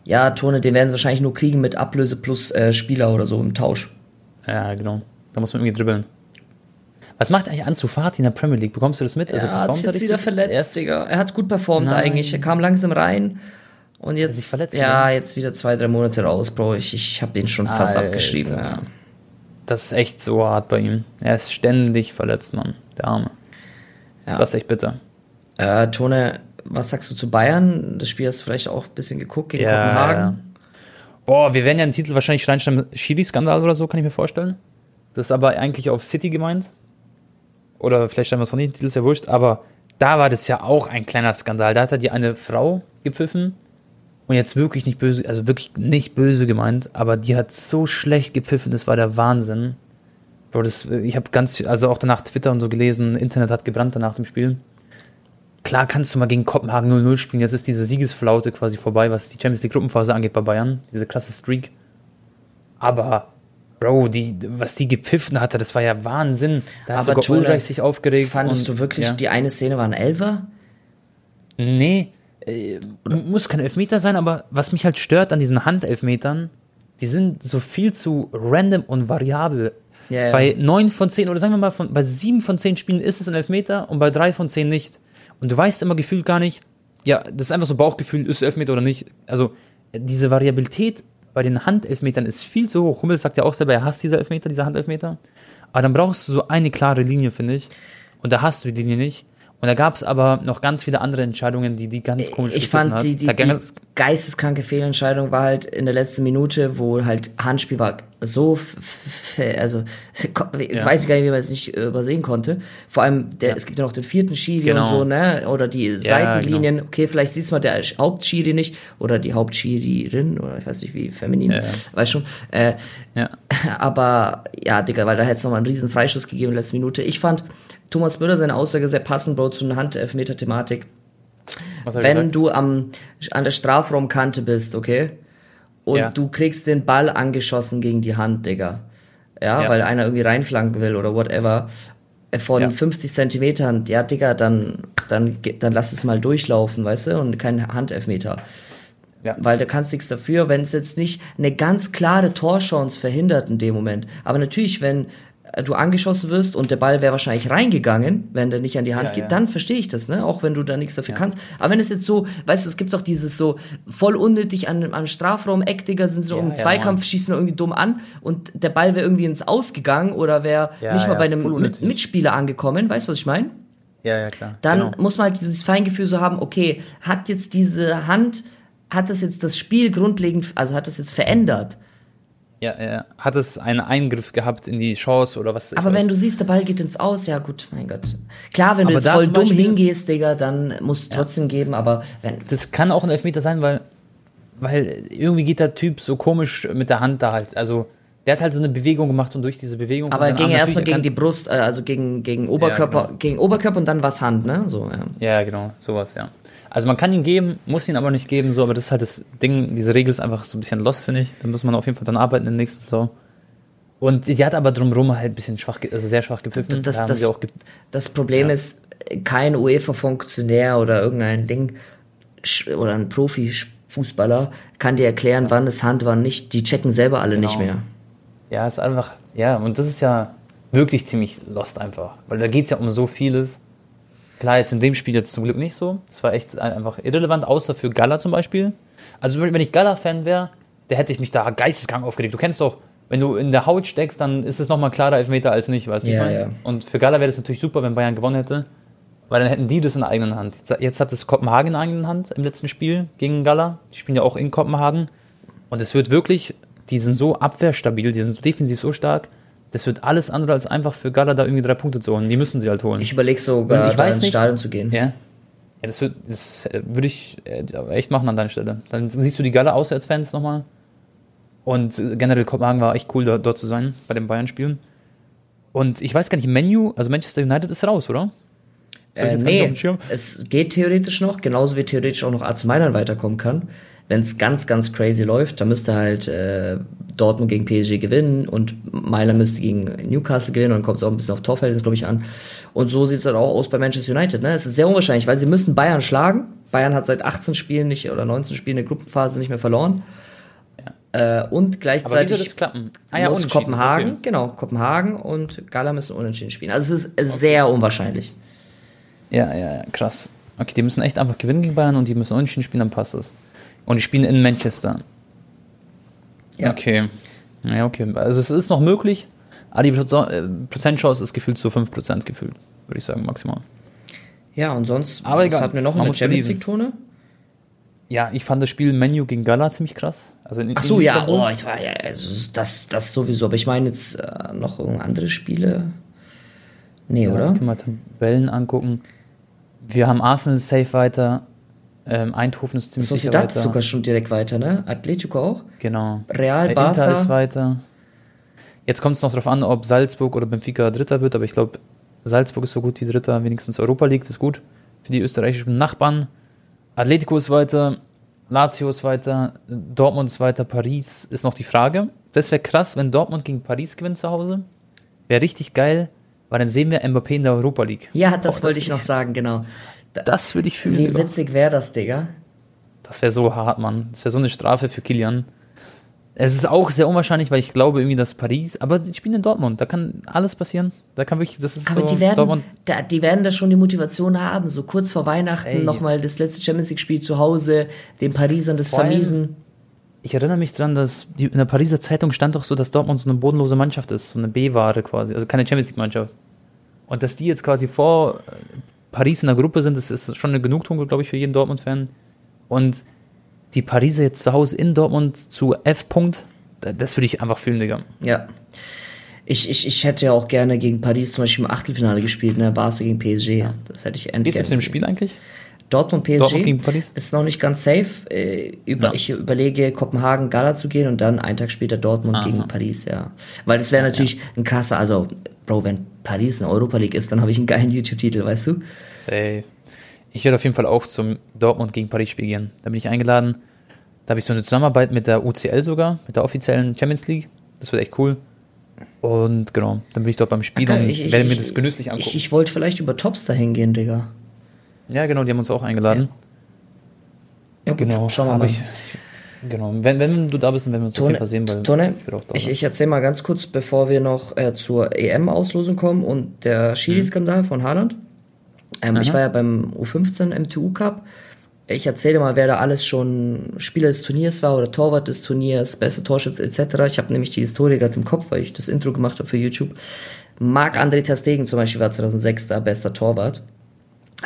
Ja, Tone, den werden sie wahrscheinlich nur kriegen mit Ablöse plus äh, Spieler oder so im Tausch. Ja, genau. Da muss man irgendwie dribbeln. Was macht eigentlich Ansu Fati in der Premier League? Bekommst du das mit? Also er hat sich jetzt wieder verletzt, Er ist- Digga. Er hat gut performt Nein. eigentlich. Er kam langsam rein und jetzt, verletzt, ja, oder? jetzt wieder zwei, drei Monate raus, Bro. Ich, ich habe den schon fast Alter. abgeschrieben. Ja. Das ist echt so hart bei ihm. Er ist ständig verletzt, Mann. Der Arme. Ja. Das ist echt bitter. Äh, Tone, was sagst du zu Bayern? Das Spiel hast du vielleicht auch ein bisschen geguckt gegen ja, Kopenhagen. Ja. Boah, wir werden ja den Titel wahrscheinlich reinstellen, Chili-Skandal oder so, kann ich mir vorstellen. Das ist aber eigentlich auf City gemeint. Oder vielleicht stellen wir es von nicht, Titel ist ja wurscht, aber da war das ja auch ein kleiner Skandal. Da hat er die eine Frau gepfiffen und jetzt wirklich nicht böse, also wirklich nicht böse gemeint, aber die hat so schlecht gepfiffen, das war der Wahnsinn. Bro, das, ich habe ganz, also auch danach Twitter und so gelesen, Internet hat gebrannt danach dem Spiel. Klar kannst du mal gegen Kopenhagen 0-0 spielen, jetzt ist diese Siegesflaute quasi vorbei, was die Champions League Gruppenphase angeht bei Bayern, diese klasse Streak. Aber, Bro, die, was die gepfiffen hatte, das war ja Wahnsinn. Da hat sogar Ulreich sich aufgeregt. Fandest und, du wirklich, ja. die eine Szene war ein Elfer? Nee, äh, muss kein Elfmeter sein, aber was mich halt stört an diesen Handelfmetern, die sind so viel zu random und variabel. Ja, ja. Bei neun von zehn oder sagen wir mal, von, bei sieben von zehn Spielen ist es ein Elfmeter und bei drei von zehn nicht. Und du weißt immer gefühlt gar nicht, ja, das ist einfach so Bauchgefühl, ist es Elfmeter oder nicht. Also diese Variabilität bei den Handelfmetern ist viel zu hoch. Hummel sagt ja auch selber, er hasst diese Elfmeter, diese Handelfmeter. Aber dann brauchst du so eine klare Linie, finde ich. Und da hast du die Linie nicht. Und da gab es aber noch ganz viele andere Entscheidungen, die die ganz komisch Ich fand, die, die, die geisteskranke Fehlentscheidung war halt in der letzten Minute, wo halt Handspiel war so, also ich ja. weiß gar nicht, wie man es nicht übersehen konnte. Vor allem, der, ja. es gibt ja noch den vierten Schiri genau. und so, ne? Oder die Seitenlinien. Genau. Okay, vielleicht sieht mal der Hauptschiri nicht oder die Hauptschiririn oder ich weiß nicht wie feminin, ja. weiß schon. Äh, ja. Aber ja, Digga, weil da hätte es nochmal einen riesen Freischuss gegeben in der letzten Minute. Ich fand, Thomas Müller seine Aussage sehr passend, Bro, zu einer Handelfmeter-Thematik. Wenn du am, an der Strafraumkante bist, okay, und ja. du kriegst den Ball angeschossen gegen die Hand, Digga. Ja, ja. weil einer irgendwie reinflanken will oder whatever. Äh, von ja. 50 Zentimetern, ja, Digga, dann, dann, dann lass es mal durchlaufen, weißt du, und kein Handelfmeter. Ja. Weil da kannst nichts dafür, wenn es jetzt nicht eine ganz klare Torchance verhindert in dem Moment. Aber natürlich, wenn du angeschossen wirst und der Ball wäre wahrscheinlich reingegangen, wenn der nicht an die Hand ja, geht, ja. dann verstehe ich das, ne? Auch wenn du da nichts dafür ja. kannst. Aber wenn es jetzt so, weißt du, es gibt doch dieses so voll unnötig an, am Strafraum, Eckdigger sind so im Zweikampf, schießen irgendwie dumm an und der Ball wäre irgendwie ins Ausgegangen oder wäre nicht mal bei einem Mit Mitspieler angekommen, weißt du, was ich meine? Ja, ja, klar. Dann genau. muss man halt dieses Feingefühl so haben, okay, hat jetzt diese Hand, hat das jetzt das Spiel grundlegend, also hat das jetzt verändert? Ja, er hat es einen Eingriff gehabt in die Chance oder was? Aber wenn du siehst, der Ball geht ins Aus, ja gut, mein Gott. Klar, wenn du jetzt voll dumm Beispiel, hingehst, Digga, dann musst du ja. trotzdem geben, aber wenn. Das kann auch ein Elfmeter sein, weil, weil irgendwie geht der Typ so komisch mit der Hand da halt. Also, der hat halt so eine Bewegung gemacht und durch diese Bewegung. Aber er ging erstmal gegen die Brust, äh, also gegen, gegen Oberkörper, ja, genau. gegen Oberkörper und dann war Hand, ne? So, ja. Ja, genau, sowas, ja. Also man kann ihn geben, muss ihn aber nicht geben, so, aber das ist halt das Ding, diese Regel ist einfach so ein bisschen lost, finde ich. Da muss man auf jeden Fall dann arbeiten in der nächsten Saison. Und sie hat aber drumherum halt ein bisschen schwach, also sehr schwach gepfiffen. Das, da das, das Problem ja. ist, kein UEFA-Funktionär oder irgendein Ding oder ein Profifußballer kann dir erklären, wann es Hand, wann nicht. Die checken selber alle genau. nicht mehr. Ja, ist einfach, ja, und das ist ja wirklich ziemlich lost einfach. Weil da geht es ja um so vieles. Klar, jetzt in dem Spiel jetzt zum Glück nicht so. Es war echt einfach irrelevant, außer für Gala zum Beispiel. Also wenn ich Gala-Fan wäre, der hätte ich mich da geisteskrank aufgeregt. Du kennst doch, wenn du in der Haut steckst, dann ist es nochmal klarer Elfmeter als nicht, weißt du? Ja, ja. Und für Gala wäre das natürlich super, wenn Bayern gewonnen hätte, weil dann hätten die das in der eigenen Hand. Jetzt hat es Kopenhagen in der eigenen Hand im letzten Spiel gegen Gala. Die spielen ja auch in Kopenhagen. Und es wird wirklich, die sind so abwehrstabil, die sind so defensiv so stark das wird alles andere als einfach für Gala da irgendwie drei Punkte zu holen. Die müssen sie halt holen. Ich überlege sogar, ich weiß ins Stadion zu gehen. Ja. Ja, das, wird, das äh, würde ich äh, echt machen an deiner Stelle. Dann siehst du die Gala aus als Fans nochmal. Und äh, generell Kopenhagen war echt cool, dort zu sein bei den Bayern-Spielen. Und ich weiß gar nicht, Menu, also Manchester United ist raus, oder? Äh, nee, es geht theoretisch noch, genauso wie theoretisch auch noch AC Mailand weiterkommen kann wenn es ganz, ganz crazy läuft, dann müsste halt äh, Dortmund gegen PSG gewinnen und Mailand müsste gegen Newcastle gewinnen und dann kommt es auch ein bisschen auf Torverhältnis, glaube ich, an. Und so sieht es dann auch aus bei Manchester United. Ne? Es ist sehr unwahrscheinlich, weil sie müssen Bayern schlagen. Bayern hat seit 18 Spielen nicht oder 19 Spielen eine Gruppenphase nicht mehr verloren. Ja. Äh, und gleichzeitig? Ah, ja, muss Kopenhagen, okay. genau, Kopenhagen und Gala müssen unentschieden spielen. Also es ist okay. sehr unwahrscheinlich. Ja, ja, krass. Okay, die müssen echt einfach gewinnen gegen Bayern und die müssen unentschieden spielen, dann passt das. Und die spielen in Manchester. Ja. Okay. Ja, okay. Also es ist noch möglich, aber die äh, Prozentchance ist gefühlt zu 5% gefühlt, würde ich sagen, maximal. Ja, und sonst, Aber egal, hatten wir noch man muss Champions. League-Tone? Ja, ich fand das Spiel Menu gegen Gala ziemlich krass. Also in, Ach so, in ja, oh, ich war ja, also das, das sowieso. Aber ich meine jetzt äh, noch andere Spiele. Nee, Ja, oder? Können wir Tabellen angucken. Wir haben Arsenal safe weiter. Ähm, Eindhoven ist ziemlich sicher Sociedad ist weiter. sogar schon direkt weiter, ne? Atletico auch. Genau. Real, Äh, Barca. Inter ist weiter. Jetzt kommt es noch darauf an, ob Salzburg oder Benfica Dritter wird, aber ich glaube, Salzburg ist so gut wie Dritter, wenigstens Europa League, das ist gut für die österreichischen Nachbarn. Atletico ist weiter, Lazio ist weiter, Dortmund ist weiter, Paris ist noch die Frage. Das wäre krass, wenn Dortmund gegen Paris gewinnt zu Hause. Wäre richtig geil, weil dann sehen wir Mbappé in der Europa League. Ja, das Boah, wollte das- ich noch sagen, genau. Da, Das würde ich fühlen. wie Digga. witzig wäre das, Digga? Das wäre so hart, Mann. Das wäre so eine Strafe für Kilian. Es ist auch sehr unwahrscheinlich, weil ich glaube irgendwie, dass Paris, aber die spielen in Dortmund, da kann alles passieren. Da kann wirklich, das ist Aber so, die werden, da, die werden da schon die Motivation haben, so kurz vor Weihnachten nochmal das letzte Champions League-Spiel zu Hause, den Parisern das Vor vermiesen. ich erinnere mich dran, dass die, in der Pariser Zeitung stand doch so, dass Dortmund so eine bodenlose Mannschaft ist, so eine B-Ware quasi, also keine Champions League Mannschaft. Und dass die jetzt quasi vor Paris in der Gruppe sind, das ist schon eine Genugtuung, glaube ich, für jeden Dortmund-Fan. Und die Pariser jetzt zu Hause in Dortmund zu F. -Punkt, da- das würde ich einfach fühlen, Digga. Ja. Ich, ich, ich hätte ja auch gerne gegen Paris zum Beispiel im Achtelfinale gespielt, ne? Barca gegen PSG. Das hätte ich endlich. Gehst du zu dem Spiel eigentlich? Dortmund PSG Dortmund gegen Paris? ist noch nicht ganz safe. Äh, über, Ja. Ich überlege, Kopenhagen Gala zu gehen und dann einen Tag später Dortmund Aha. gegen Paris, ja. Weil das wäre natürlich ein krasser, also, Bro, wenn Paris in der Europa League ist, dann habe ich einen geilen YouTube-Titel, weißt du? Safe. Ich werde auf jeden Fall auch zum Dortmund gegen Paris Spiel gehen. Da bin ich eingeladen. Da habe ich so eine Zusammenarbeit mit der UCL sogar, mit der offiziellen Champions League. Das wird echt cool. Und genau, dann bin ich dort beim Spiel und Ich- ich- werde mir das genüsslich angucken. Ich, ich wollte vielleicht über Tops dahin gehen, Digga. ja, genau, die haben uns auch eingeladen. Ja, gut, Genau, schauen wir mal. Ich, genau, wenn, wenn du da bist, dann werden wir uns auf jeden Fall sehen, weil Tone, ich werde auch da ich, ich erzähle mal ganz kurz, bevor wir noch äh, zur EM-Auslosung kommen und der Schiri-Skandal von Haaland. Ähm, ich war ja beim U15 MTU Cup. Ich erzähle mal, wer da alles schon Spieler des Turniers war oder Torwart des Turniers, bester Torschütze etc. Ich habe nämlich die Historie gerade im Kopf, weil ich das Intro gemacht habe für YouTube. Marc-André Ter Stegen zum Beispiel war 2006 da bester Torwart.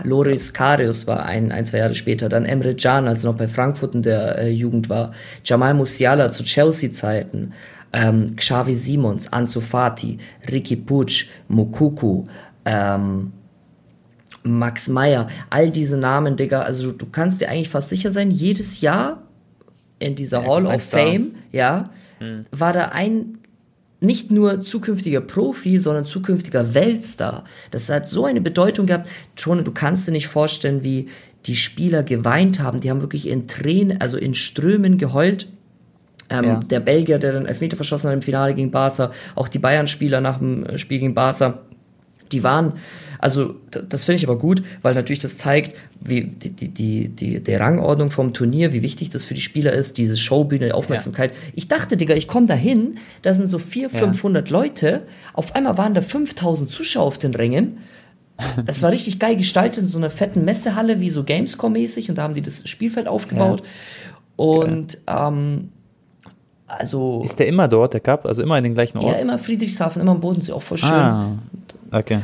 Loris Karius war ein, ein, zwei Jahre später, dann Emre Can, als er noch bei Frankfurt in der äh, Jugend war, Jamal Musiala zu Chelsea-Zeiten, ähm, Xavi Simons, Ansu Fati, Ricky Puig, Mokuku, ähm, Max Meyer, all diese Namen, Digga, also du, du kannst dir eigentlich fast sicher sein, jedes Jahr in dieser Ja, Hall of. Fame, ja, war da ein nicht nur zukünftiger Profi, sondern zukünftiger Weltstar. Das hat so eine Bedeutung gehabt. Tone, du kannst dir nicht vorstellen, wie die Spieler geweint haben. Die haben wirklich in Tränen, also in Strömen geheult. Ähm, Ja. Der Belgier, der den Elfmeter verschossen hat im Finale gegen Barca, auch die Bayern-Spieler nach dem Spiel gegen Barca, die waren, also das finde ich aber gut, weil natürlich das zeigt, wie die, die, die, die, die Rangordnung vom Turnier, wie wichtig das für die Spieler ist, diese Showbühne, Aufmerksamkeit. Ich dachte, Digga, ich komme da hin, da sind so 400, 500 Leute, auf einmal waren da 5000 Zuschauer auf den Rängen. Das war richtig geil gestaltet in so einer fetten Messehalle, wie so Gamescom-mäßig, und da haben die das Spielfeld aufgebaut. Und ähm, also Ist der immer dort, der Cup? Also immer in den gleichen ja, Ort? immer Friedrichshafen, immer am Bodensee, auch voll schön. ah, okay.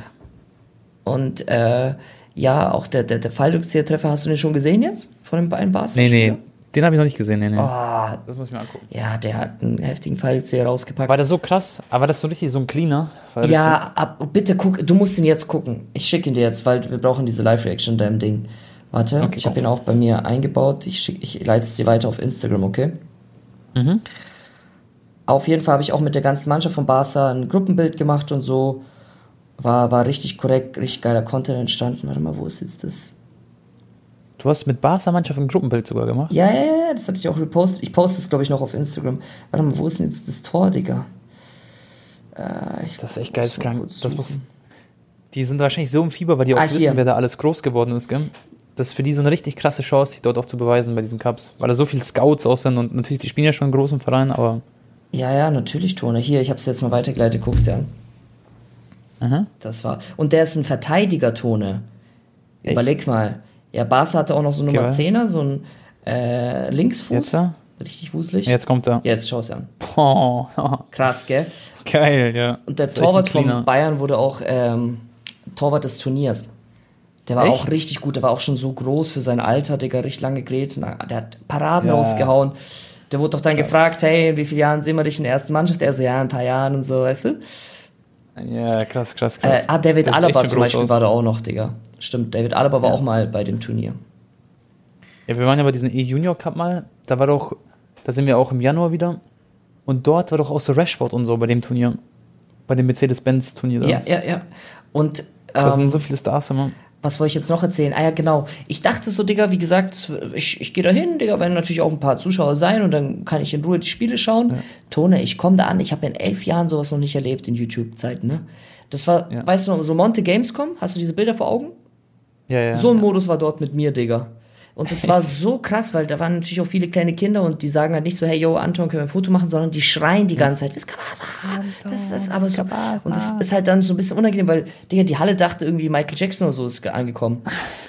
Und äh, ja, auch der, der, der Fallrückzieher-Treffer, hast du den schon gesehen jetzt? Von den beiden Bars? Nee, nee, den habe ich noch nicht gesehen. Nee, nee. Ah, Das muss ich mir angucken. ja, der hat einen heftigen Fallrückzieher rausgepackt. War das so krass? Aber war das so richtig so ein cleaner? Ja, ab, bitte guck, du musst ihn jetzt gucken. Ich schicke ihn dir jetzt, weil wir brauchen diese Live-Reaction deinem Ding. Warte, Okay, ich habe ihn auch bei mir eingebaut. Ich, schick, ich leite es dir weiter auf Instagram, okay? Mhm. Auf jeden Fall habe ich auch mit der ganzen Mannschaft von Barca ein Gruppenbild gemacht und so. War, war richtig korrekt, richtig geiler Content entstanden. Warte mal, wo ist jetzt das? Du hast mit Barca-Mannschaft ein Gruppenbild sogar gemacht? Ja, ja, ja, das hatte ich auch repostet. Ich poste es, glaube ich, noch auf Instagram. Warte mal, wo ist denn jetzt das Tor, Digga? Äh, Das ist echt geisteskrank. kurz Das muss, die sind wahrscheinlich so im Fieber, weil die auch hier. wissen, wer da alles groß geworden ist, gell? Das ist für die so eine richtig krasse Chance, sich dort auch zu beweisen bei diesen Cups. Weil da so viele Scouts auch sind und natürlich, die spielen ja schon in großen Vereinen, aber. Ja, ja, natürlich, Tone. Hier, ich habe es jetzt mal weitergeleitet, guck's dir an. Aha. Das war. Und der ist ein Verteidiger, Tone. Echt? Überleg mal. Ja, Barca hatte auch noch so Nummer Okay. 10er, so ein äh, Linksfuß. Jetzt? Richtig wuselig. Jetzt kommt er. Jetzt schau's dir an. Oh, Krass, gell? geil, ja. Und der Torwart von. Bayern wurde auch ähm, Torwart des Turniers. Der war Echt? auch richtig gut, der war auch schon so groß für sein Alter, Digga, richtig lange geredet. Der hat Paraden Ja. rausgehauen. Der wurde doch dann gefragt, hey, in wie vielen Jahren sehen wir dich in der ersten Mannschaft? Er so, ja, in ein paar Jahren und so, weißt du? Ja, krass, krass, Äh, krass. ah, David Das sieht Alaba zum Beispiel aus. war da auch noch, Digga. Stimmt, David Alaba war Ja. auch mal bei dem Turnier. Ja, wir waren ja bei diesem E-Junior Cup mal. Da war doch, da sind wir auch im Januar wieder. Und dort war doch auch so Rashford und so bei dem Turnier. Bei dem Mercedes-Benz-Turnier da. Ja, ja, ja. Und Da ähm, sind so viele Stars immer. Was wollte ich jetzt noch erzählen? Ah ja, genau. Ich dachte so, Digga, wie gesagt, ich, ich gehe da hin, Digga, werden natürlich auch ein paar Zuschauer sein und dann kann ich in Ruhe die Spiele schauen. Tone, ich komme da an, ich habe in elf Jahren sowas noch nicht erlebt in YouTube-Zeiten, ne? Das war, Ja. weißt du noch, so Monte Gamescom, hast du diese Bilder vor Augen? Ja, ja. So ein Modus war dort mit mir, Digga. Und das war so krass, weil da waren natürlich auch viele kleine Kinder und die sagen halt nicht so, hey, yo, Anton, können wir ein Foto machen, sondern die schreien die ganze Zeit, Viscabasa, das ist aber so. Und das ist halt dann so ein bisschen unangenehm, weil, Digga, die Halle dachte irgendwie Michael Jackson oder so ist angekommen.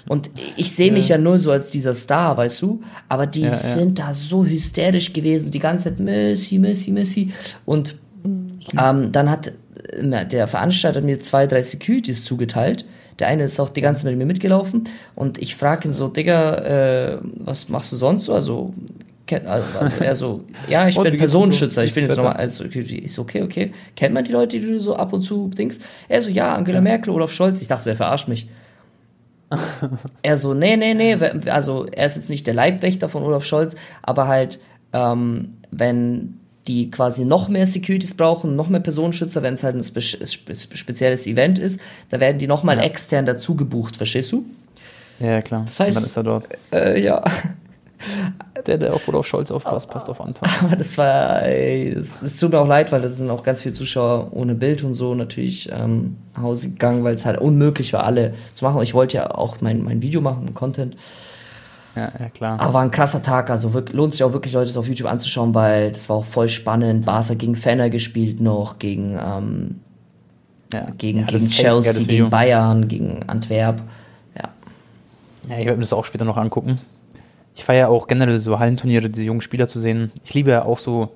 Und ich sehe mich ja nur so als dieser Star, weißt du? Aber die Ja, ja. sind da so hysterisch gewesen, die ganze Zeit Messi, Messi, Messi. Und ähm, dann hat äh, der Veranstalter mir zwei, drei Securities zugeteilt. Der eine ist auch die ganze Zeit mit mir mitgelaufen und ich frage ihn so, Digga, äh, was machst du sonst so? Also, also, also er so, ja, ich Und bin so? Personenschützer, ich bin ist jetzt nochmal als Security. Ich so, okay, okay. Kennt man die Leute, die du so ab und zu dings? Er so, ja, Angela Merkel, Olaf Scholz. Ich dachte, er verarscht mich. er so, nee, nee, nee, also er ist jetzt nicht der Leibwächter von Olaf Scholz, aber halt, ähm, wenn die quasi noch mehr Securities brauchen, noch mehr Personenschützer, wenn es halt ein spe spe spezielles Event ist, da werden die nochmal Ja. extern dazu gebucht, verstehst du? Ja, klar. Das heißt- Und dann ist er dort. Äh, ja. Der, der auf Rudolf Scholz aufpasst, passt auf Anton. Aber das war, es, tut mir auch leid, weil das sind auch ganz viele Zuschauer ohne Bild und so natürlich ähm, nach Hause gegangen, weil es halt unmöglich war, alle zu machen. Ich wollte ja auch mein, mein Video machen, Content. Ja, ja, klar. Aber war ein krasser Tag, also wirk- lohnt sich auch wirklich, Leute, das auf YouTube anzuschauen, weil das war auch voll spannend. Barca gegen Fenner gespielt noch, gegen, ähm, ja. gegen, ja, gegen Chelsea, gegen Bayern, gegen Antwerp. Ja. Ja, ich werde mir das auch später noch angucken. Ich feiere ja auch generell so Hallenturniere, diese jungen Spieler zu sehen. Ich liebe ja auch so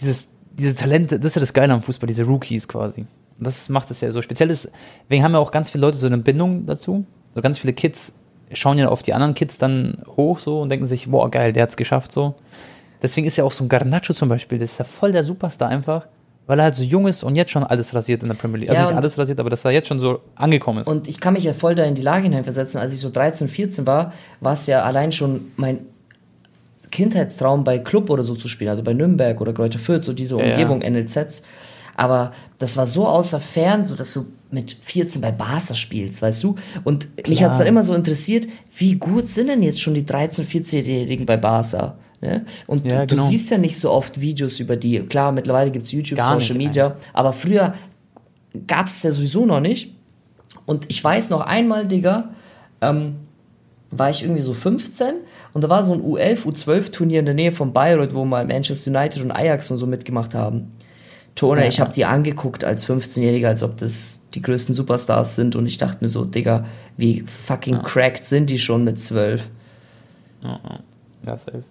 dieses, diese Talente, das ist ja das Geile am Fußball, diese Rookies quasi. Und das macht es ja so speziell. ist- Deswegen haben ja auch ganz viele Leute so eine Bindung dazu. So ganz viele Kids schauen ja auf die anderen Kids dann hoch so und denken sich, boah, geil, der hat's geschafft so. Deswegen ist ja auch so ein Garnacho zum Beispiel, das ist ja voll der Superstar einfach, weil er halt so jung ist und jetzt schon alles rasiert in der Premier League. Also Ja, nicht und- alles rasiert, aber dass er jetzt schon so angekommen ist. Und ich kann mich ja voll da in die Lage hineinversetzen. Als ich so 13, 14 war, war es ja allein schon mein Kindheitstraum bei Club oder so zu spielen, also bei Nürnberg oder Greuther Fürth, so diese Ja, ja. Umgebung, NLZs. Aber das war so außer Fern, so dass du mit 14 bei Barca spielst, weißt du? Und mich Klar. hat's dann immer so interessiert, wie gut sind denn jetzt schon die 13, 14-Jährigen bei Barca? Ne? Und Ja, du, genau. du siehst ja nicht so oft Videos über die. Klar, mittlerweile gibt's YouTube, Gar Social nicht, Media, aber früher gab's es ja sowieso noch nicht. Und ich weiß noch einmal, Digga, ähm, war ich irgendwie so 15 und da war so ein U11, U12-Turnier in der Nähe von Bayreuth, wo mal Manchester United und Ajax und so mitgemacht haben. Tone, Ja. ich habe die angeguckt als 15-Jähriger, als ob das die größten Superstars sind und ich dachte mir so, Digga, wie fucking cracked sind die schon mit 12? Ja, ja. ja, safe.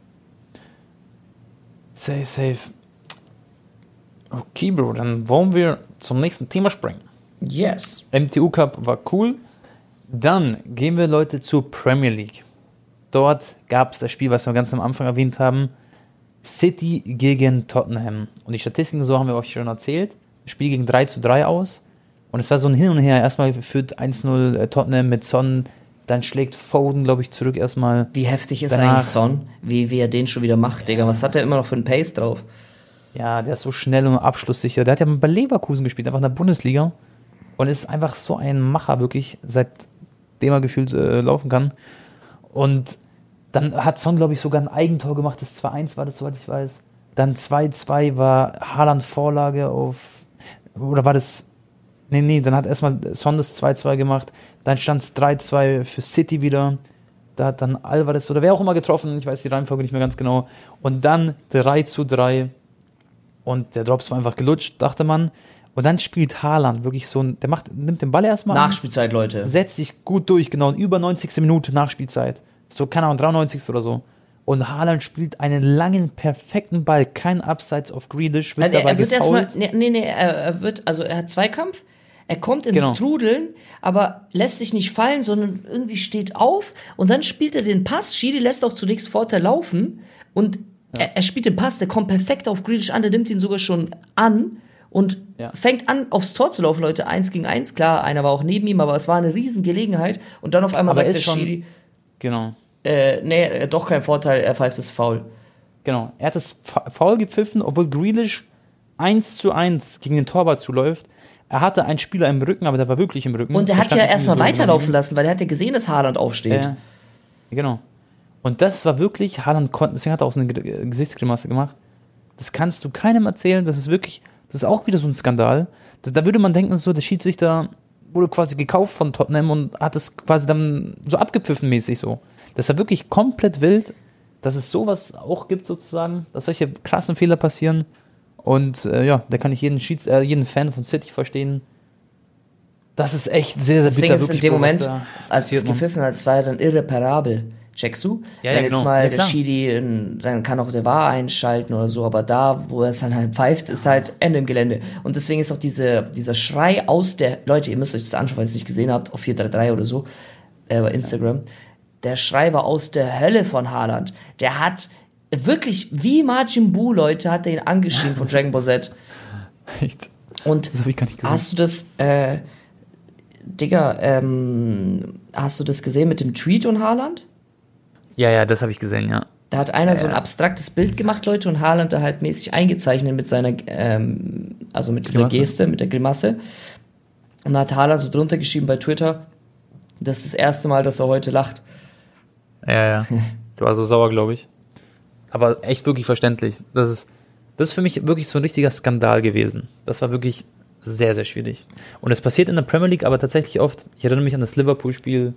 Safe, safe. Okay, Bro, dann wollen wir zum nächsten Thema springen. Yes. MTU Cup war cool. Dann gehen wir, Leute, zur Premier League. Dort gab es das Spiel, was wir ganz am Anfang erwähnt haben. City gegen Tottenham. Und die Statistiken, so haben wir euch schon erzählt. Spiel ging 3 zu 3 aus. Und es war so ein Hin und Her. Erstmal führt 1-0 äh, Tottenham mit Son. Dann schlägt Foden, glaube ich, zurück erstmal. Wie heftig ist Danach- eigentlich Son? Wie, wie er den schon wieder macht, Digga. Was hat er immer noch für einen Pace drauf? Ja, der ist so schnell und abschlusssicher. Der hat ja bei Leverkusen gespielt, einfach in der Bundesliga. Und ist einfach so ein Macher, wirklich, seitdem er gefühlt äh, laufen kann. Und dann hat Son, glaube ich, sogar ein Eigentor gemacht. Das 2-1 war das, soweit ich weiß. Dann 2-2 war Haaland Vorlage auf. Oder war das. Nee, nee, dann hat erstmal Son das 2-2 gemacht. Dann stand es 3-2 für City wieder. Da hat dann Alvarez oder wer auch immer getroffen, ich weiß die Reihenfolge nicht mehr ganz genau. Und dann 3 zu 3 und der Drops war einfach gelutscht, dachte man. Und dann spielt Haaland wirklich so ein, der macht, nimmt den Ball erstmal, an, Nachspielzeit, Leute. setzt sich gut durch, genau, über 90. Minute Nachspielzeit. So, keine Ahnung, 93. oder so. Und Haaland spielt einen langen, perfekten Ball, kein Abseits auf Greedish, wird Er, dabei er wird erstmal, nee, nee, nee, er, er wird, also er hat Zweikampf, Er kommt ins Genau. Trudeln, aber lässt sich nicht fallen, sondern irgendwie steht auf und dann spielt er den Pass. Schiri lässt auch zunächst Vorteil laufen und er, er spielt den Pass, der kommt perfekt auf Grealish an, der nimmt ihn sogar schon an und Ja. fängt an, aufs Tor zu laufen, Leute. Eins gegen eins, klar, einer war auch neben ihm, aber es war eine Riesengelegenheit und dann auf einmal Aber sagt der schon- Schiri, Genau. äh, nee, äh, doch kein Vorteil, er pfeift das Foul. Genau. Er hat das Fa- Foul gepfiffen, obwohl Grealish 1 zu 1 gegen den Torwart zuläuft. Er hatte einen Spieler im Rücken, aber der war wirklich im Rücken. Und er hat ja erstmal weiterlaufen lassen, weil er hat ja gesehen, dass Haaland aufsteht. Ja, genau. Und das war wirklich, Haaland konnte, deswegen hat er auch so eine Ge- Gesichtsgrimasse gemacht. Das kannst du keinem erzählen, das ist wirklich, das ist auch wieder so ein Skandal. Da, da würde man denken, so, der Schiedsrichter wurde quasi gekauft von Tottenham und hat es quasi dann so abgepfiffen mäßig so. Das war wirklich komplett wild, dass es sowas auch gibt sozusagen, dass solche krassen Fehler passieren. Und äh, ja, da kann ich jeden, Schieds äh, jeden Fan von City verstehen. Das ist echt sehr, sehr Das bitter. Ding ist, in dem Moment, als es gepfiffen hat, es war ja dann irreparabel. Checkst du? Ja, ja, Wenn jetzt genau. mal Ja, der. Schiri, dann kann auch der VAR einschalten oder so, aber da, wo er es dann halt pfeift, ist halt Ende im Gelände. Und deswegen ist auch diese, dieser Schrei aus der, Leute, ihr müsst euch das anschauen, weil ihr es nicht gesehen habt, auf 433 oder so, äh, bei Instagram. Der Schrei war aus der Hölle von Haaland. Der hat wirklich, wie Majin Buu, Leute, hat er ihn angeschrien von Dragon Ball Z. Echt? Und Das habe ich gar nicht gesehen. Hast du das, äh, Digga, ähm, hast du das gesehen mit dem Tweet und Haaland? Ja, ja, das habe ich gesehen, ja. Da hat einer so ein abstraktes Bild gemacht, Leute, und Haaland da halt mäßig eingezeichnet mit seiner, ähm, also mit dieser Grimasse. Geste, mit der Grimasse. Und da hat Haaland so drunter geschrieben bei Twitter, das ist das erste Mal, dass er heute lacht. Ja, ja. Du war so sauer, glaube ich. Aber echt wirklich verständlich. Das ist, das ist für mich wirklich so ein richtiger Skandal gewesen. Das war wirklich sehr, sehr schwierig. Und es passiert in der Premier League aber tatsächlich oft. Ich erinnere mich an das Liverpool-Spiel.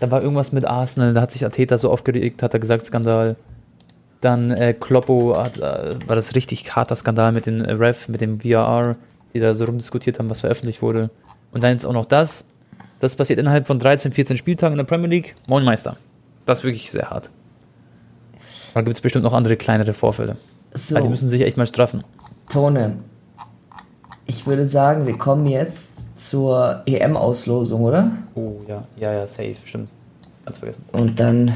Da war irgendwas mit Arsenal. Da hat sich Ateta so aufgeregt, hat er gesagt, Skandal. Dann äh, Kloppo hat, äh, war das richtig harter Skandal mit dem äh, Ref, mit dem VAR, die da so rumdiskutiert haben, was veröffentlicht wurde. Und dann jetzt auch noch das. Das passiert innerhalb von 13, 14 Spieltagen in der Premier League. Moin Meister. Das ist wirklich sehr hart. Da gibt es bestimmt noch andere kleinere Vorfälle. So, Also die müssen sich echt mal straffen. Tone, ich würde sagen, wir kommen jetzt zur EM-Auslosung, oder? Oh ja, ja, ja, safe, stimmt. Ganz vergessen. Und dann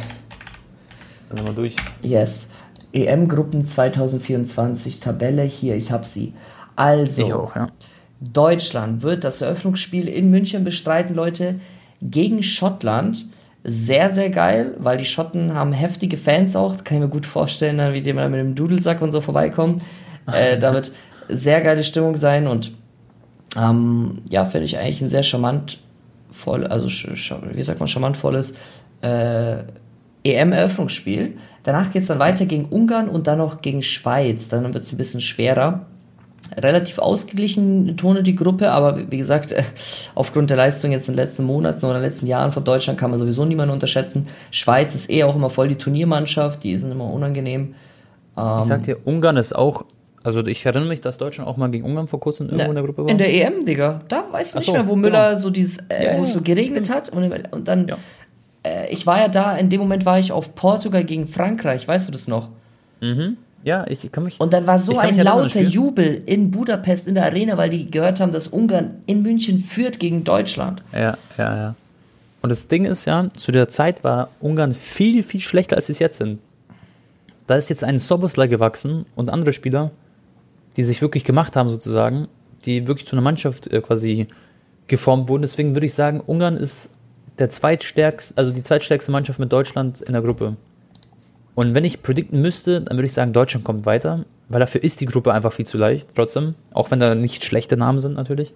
Dann sind wir durch. Yes. EM-Gruppen 2024, Tabelle hier, ich hab sie. Also, Ich auch, ja. Deutschland wird das Eröffnungsspiel in München bestreiten, Leute, gegen Schottland. Sehr, sehr geil, weil die Schotten haben heftige Fans auch. Kann ich mir gut vorstellen, wie die mal mit dem Dudelsack und so vorbeikommen. Äh, da wird sehr geile Stimmung sein und ähm, ja, finde ich eigentlich ein sehr charmant voll, also wie sagt man, charmantvolles äh, EM-Eröffnungsspiel. Danach geht es dann weiter gegen Ungarn und dann noch gegen Schweiz. Dann wird es ein bisschen schwerer. Relativ ausgeglichen Tone die Gruppe, aber wie gesagt, aufgrund der Leistung jetzt in den letzten Monaten oder letzten Jahren von Deutschland kann man sowieso niemanden unterschätzen. Schweiz ist eh auch immer voll die Turniermannschaft, die sind immer unangenehm. Ich sag dir, Ungarn ist auch, also ich erinnere mich, dass Deutschland auch mal gegen Ungarn vor kurzem irgendwo in der Gruppe war. In der EM, Digga. Da weißt du Ach nicht so, mehr, wo genau. Müller so dieses, äh, Ja, wo es so geregnet hat und, und dann, äh, ich war ja da, in dem Moment war ich auf Portugal gegen Frankreich, weißt du das noch? ja, ich kann mich. Und dann war so ein lauter. Jubel in Budapest in der Arena, weil die gehört haben, dass Ungarn in München führt gegen Deutschland. Ja, ja, ja. Und das Ding ist ja, zu der Zeit war Ungarn viel, viel schlechter, als sie es jetzt sind. Da ist jetzt ein Soboslai gewachsen und andere Spieler, die sich wirklich gemacht haben, sozusagen, die wirklich zu einer Mannschaft äh, quasi geformt wurden. Deswegen würde ich sagen, Ungarn ist der zweitstärkste, also die zweitstärkste Mannschaft mit Deutschland in der Gruppe. Und wenn ich predikten müsste, dann würde ich sagen, Deutschland kommt weiter, weil dafür ist die Gruppe einfach viel zu leicht, trotzdem. Auch wenn da nicht schlechte Namen sind, natürlich.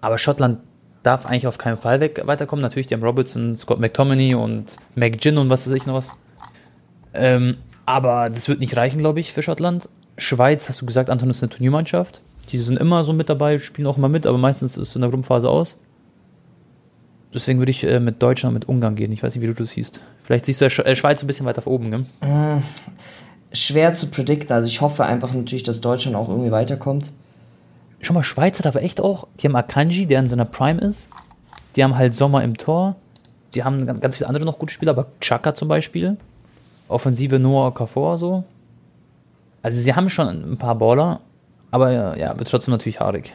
Aber Schottland darf eigentlich auf keinen Fall weg, weiterkommen. Natürlich, die haben Robertson, Scott McTominay und McGinn und was weiß ich noch was. Ähm, aber das wird nicht reichen, glaube ich, für Schottland. Schweiz, hast du gesagt, Anton ist eine Turniermannschaft. Die sind immer so mit dabei, spielen auch immer mit, aber meistens ist es in der Gruppenphase aus. Deswegen würde ich äh, mit Deutschland, mit Ungarn gehen. Ich weiß nicht, wie du das siehst. Vielleicht siehst du Sch äh, Schweiz ein bisschen weiter oben, gell? Schwer zu predikten, also ich hoffe einfach natürlich, dass Deutschland auch irgendwie weiterkommt. Schon mal, Schweiz hat aber echt auch, die haben Akanji, der in seiner Prime ist. Die haben halt Sommer im Tor. Die haben ganz, ganz viele andere noch gute Spieler, aber Chaka zum Beispiel. Offensive Noah Okafor so. Also sie haben schon ein paar Baller, aber ja, wird trotzdem natürlich haarig.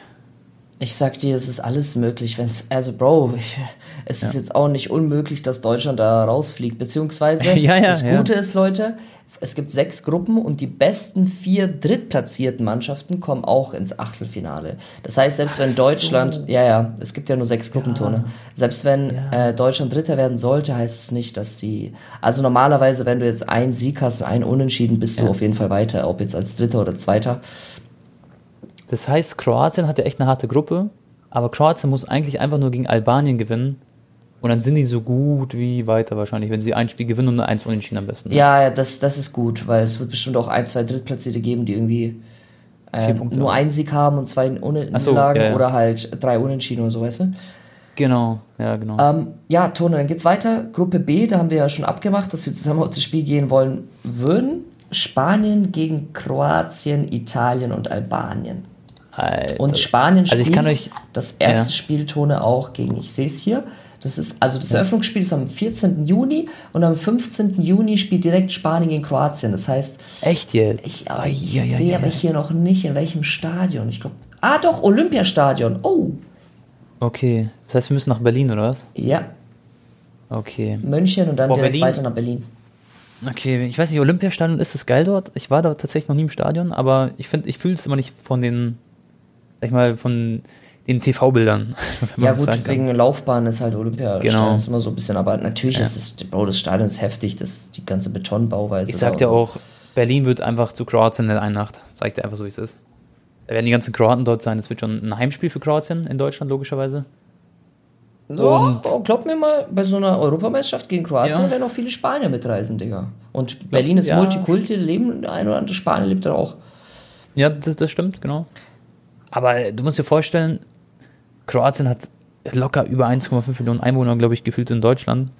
Ich sag dir, es ist alles möglich, wenn es, also Bro, ich, es ist jetzt auch nicht unmöglich, dass Deutschland da rausfliegt, beziehungsweise Ja, ja, das ja. Gute ist, Leute, es gibt sechs Gruppen und die besten vier drittplatzierten Mannschaften kommen auch ins Achtelfinale. Das heißt, selbst wenn Deutschland, ja, ja, es gibt ja nur sechs Gruppentone, selbst wenn äh, Deutschland Dritter werden sollte, heißt es nicht, dass sie, also normalerweise, wenn du jetzt einen Sieg hast einen Unentschieden, bist du auf jeden Fall weiter, ob jetzt als Dritter oder Zweiter. Das heißt, Kroatien hat ja echt eine harte Gruppe, aber Kroatien muss eigentlich einfach nur gegen Albanien gewinnen. Und dann sind die so gut wie weiter wahrscheinlich, wenn sie ein Spiel gewinnen und eins unentschieden am besten. Ja, ja, das, das ist gut, weil es wird bestimmt auch ein, zwei Drittplatzierte geben, die irgendwie ähm, nur einen Sieg haben und zwei Unentschieden so, ja, ja. oder halt drei Unentschieden oder so, weißt du? Genau, ja, genau. Ähm, ja, Tone, dann geht's weiter. Gruppe B, da haben wir ja schon abgemacht, dass wir zusammen auf das Spiel gehen wollen würden. Spanien gegen Kroatien, Italien und Albanien. Alter. Und Spanien Also ich spielt kann euch- das erste ja. Spiel Tone auch gegen, ich sehe es hier, das ist, also das Eröffnungsspiel ist am 14. Juni und am 15. Juni spielt direkt Spanien gegen Kroatien. Das heißt, Echt jetzt? ich, aber ich ai, ai, sehe ai. aber hier noch nicht, in welchem Stadion. Ich glaube, ah doch, Olympiastadion. Oh, Okay, das heißt, wir müssen nach Berlin, oder was? ja, Okay. München und dann Boah, direkt Berlin. weiter nach Berlin. Okay, ich weiß nicht, Olympiastadion, ist das geil dort? Ich war da tatsächlich noch nie im Stadion, aber ich finde, ich fühle es immer nicht von den, sag ich mal, von den TV-Bildern. Ja das gut, wegen Laufbahn ist halt Olympiastadion Genau. ist immer so ein bisschen, aber natürlich Ja. ist das, Bro, das Stadion ist heftig, das, die ganze Betonbauweise. Ich sag dir auch, Berlin wird einfach zu Kroatien in der einen Nacht. Sag ich dir einfach so, wie es ist. Da werden die ganzen Kroaten dort sein. Es wird schon ein Heimspiel für Kroatien in Deutschland, logischerweise. Ja, oh, glaub mir mal, bei so einer Europameisterschaft gegen Kroatien Ja. werden auch viele Spanier mitreisen, Digga. Und Berlin ist ja. Multikulti, leben ein oder andere Spanier lebt da auch. Ja, das, das stimmt, genau. Aber du musst dir vorstellen, Kroatien hat locker über 1,5 Millionen Einwohner, glaube ich, gefühlt in Deutschland.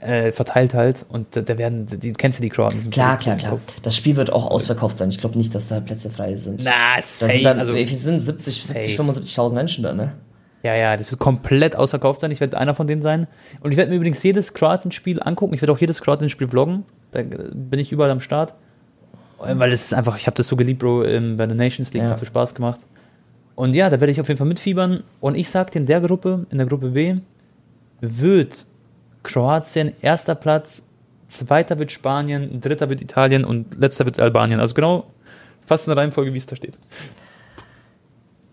Äh, verteilt halt. Und da, werden, die kennst du die Kroaten? sind Klar, klar, klar. Das Spiel wird auch ausverkauft sein. Ich glaube nicht, dass da Plätze frei sind. Na, safe. sind dann, also, viel sind 70, 70 safe. 75.000 Menschen da, ne? ja, ja, das wird komplett ausverkauft sein. Ich werde einer von denen sein. Und ich werde mir übrigens jedes Kroatien-Spiel angucken. Ich werde auch jedes Kroatien-Spiel vloggen. Da bin ich überall am Start. Äh, Weil es ist einfach, ich habe das so geliebt, Bro, ähm, bei der Nations League. Ja. Hat so Spaß gemacht. Und ja, da werde ich auf jeden Fall mitfiebern. Und ich sag dir, in der Gruppe, in der Gruppe B, wird Kroatien erster Platz, zweiter wird Spanien, dritter wird Italien und letzter wird Albanien. Also genau fast in der Reihenfolge, wie es da steht.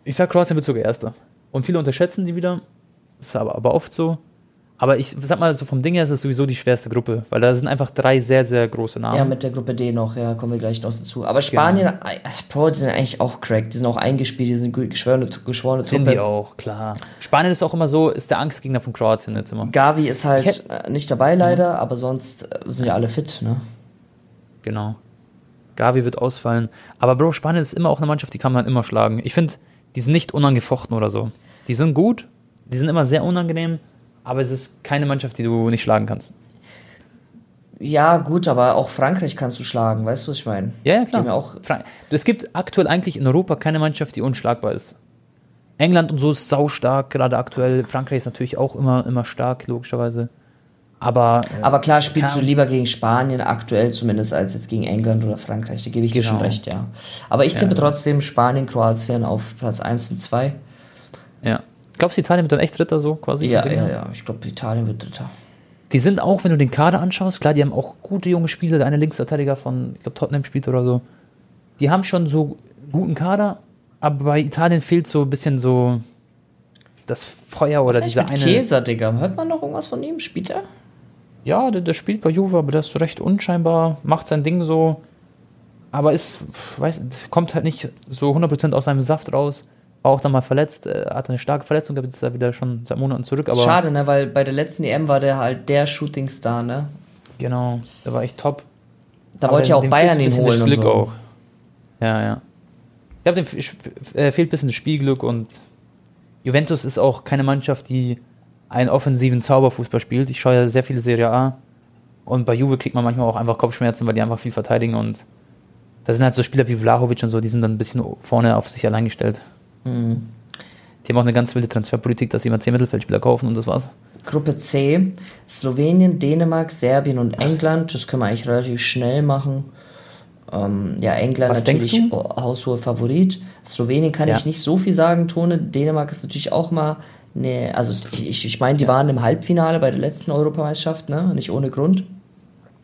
Ich sag, Kroatien wird sogar erster. Und viele unterschätzen die wieder. Ist aber, aber oft so. Aber ich sag mal, so vom Ding her ist es sowieso die schwerste Gruppe, weil da sind einfach drei sehr, sehr große Namen. Ja, mit der Gruppe D noch, ja, kommen wir gleich noch dazu. Aber Spanien, äh, Bro, die sind eigentlich auch crack. Die sind auch eingespielt, die sind geschworene, geschworene sind Truppe. die auch, klar. Spanien ist auch immer so, ist der Angstgegner von Kroatien jetzt immer. Gavi ist halt Ich äh, nicht dabei leider, aber sonst äh, sind ja alle fit, ne? Genau. Gavi wird ausfallen. Aber Bro, Spanien ist immer auch eine Mannschaft, die kann man immer schlagen. Ich finde, die sind nicht unangefochten oder so. Die sind gut, die sind immer sehr unangenehm, aber es ist keine Mannschaft, die du nicht schlagen kannst. Ja, gut, aber auch Frankreich kannst du schlagen, weißt du, was ich meine? Ja, ja, klar. ja auch, Frank es gibt aktuell eigentlich in Europa keine Mannschaft, die unschlagbar ist. England und so ist sau stark, gerade aktuell. Frankreich ist natürlich auch immer, immer stark, logischerweise. Aber, äh, aber klar spielst klar. du lieber gegen Spanien, aktuell zumindest, als jetzt gegen England oder Frankreich. Da gebe ich dir schon Genau. recht, ja. Aber ich tippe trotzdem Spanien, Kroatien auf Platz 1 und 2. ja. Glaubst du, Italien wird dann echt Dritter so quasi? Ja, ja, ja. Ich glaube, Italien wird Dritter. Die sind auch, wenn du den Kader anschaust, klar, die haben auch gute junge Spieler. Der eine Linksverteidiger von, ich glaube, Tottenham spielt oder so. Die haben schon so guten Kader, aber bei Italien fehlt so ein bisschen so das Feuer Was oder ist dieser eine. Käser, Digga? Hört man noch irgendwas von ihm? Spielt er? Ja, der, der spielt bei Juve, aber der ist so recht unscheinbar, macht sein Ding so, aber ist, weiß, kommt halt nicht so 100% aus seinem Saft raus. Auch dann mal verletzt, äh, hatte eine starke Verletzung, gehabt, ist er wieder schon seit Monaten zurück. Aber Schade, ne? Weil bei der letzten EM war der halt der Shootingstar, ne? Genau, der war echt top. Da Aber wollte ja auch Bayern ihn holen das und Glück so. auch. Ja, ja. Ich glaube, dem äh, fehlt ein bisschen das Spielglück und Juventus ist auch keine Mannschaft, die einen offensiven Zauberfußball spielt. Ich schaue ja sehr viele Serie A und bei Juve kriegt man manchmal auch einfach Kopfschmerzen, weil die einfach viel verteidigen und da sind halt so Spieler wie Vlahovic und so, die sind dann ein bisschen vorne auf sich allein gestellt. Mhm. Die haben auch eine ganz wilde Transferpolitik, dass sie immer 10 Mittelfeldspieler kaufen und das war's. Gruppe C, Slowenien, Dänemark, Serbien und England. Das können wir eigentlich relativ schnell machen. Ähm, ja, England Was natürlich haushoher Favorit. Slowenien kann Ja. ich nicht so viel sagen, Tone. Dänemark ist natürlich auch mal. Ne, also ich, ich, meine, die waren im Halbfinale bei der letzten Europameisterschaft, ne? Nicht ohne Grund.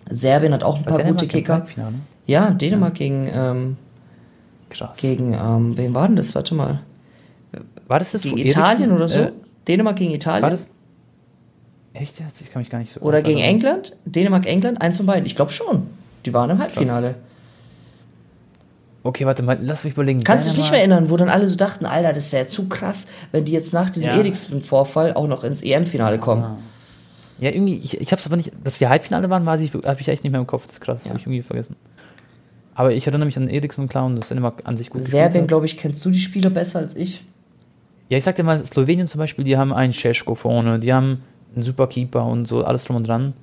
Serbien hat auch ein War paar gute Dänemark im Kicker. Halbfinale? Ja, Dänemark gegen, ähm, Krass. gegen, ähm, wem war denn das? Warte mal. War das das Gegen Italien Eriksen, oder so? Äh, Dänemark gegen Italien? war das? Echt jetzt? Ich kann mich gar nicht so. Oder gegen erinnern. England? Dänemark, England? Eins von beiden. Ich glaube schon. Die waren im Halbfinale. Okay, warte mal, lass mich überlegen. Kannst du dich nicht mehr erinnern, wo dann alle so dachten, Alter, das wäre zu krass, wenn die jetzt nach diesem Ja. Eriksen-Vorfall auch noch ins EM-Finale kommen. Ja, irgendwie, ich, ich hab's aber nicht, dass wir Halbfinale waren, habe ich, hab ich echt nicht mehr im Kopf. Das ist krass, Ja. habe ich irgendwie vergessen. Aber ich erinnere mich an Eriksen, und das Dänemark an sich gut Serbien, glaube ich, kennst du die Spieler besser als ich? Ja, ich sag dir mal, Slowenien zum Beispiel, die haben einen Cesko vorne, die haben einen super Keeper und so, alles drum und dran.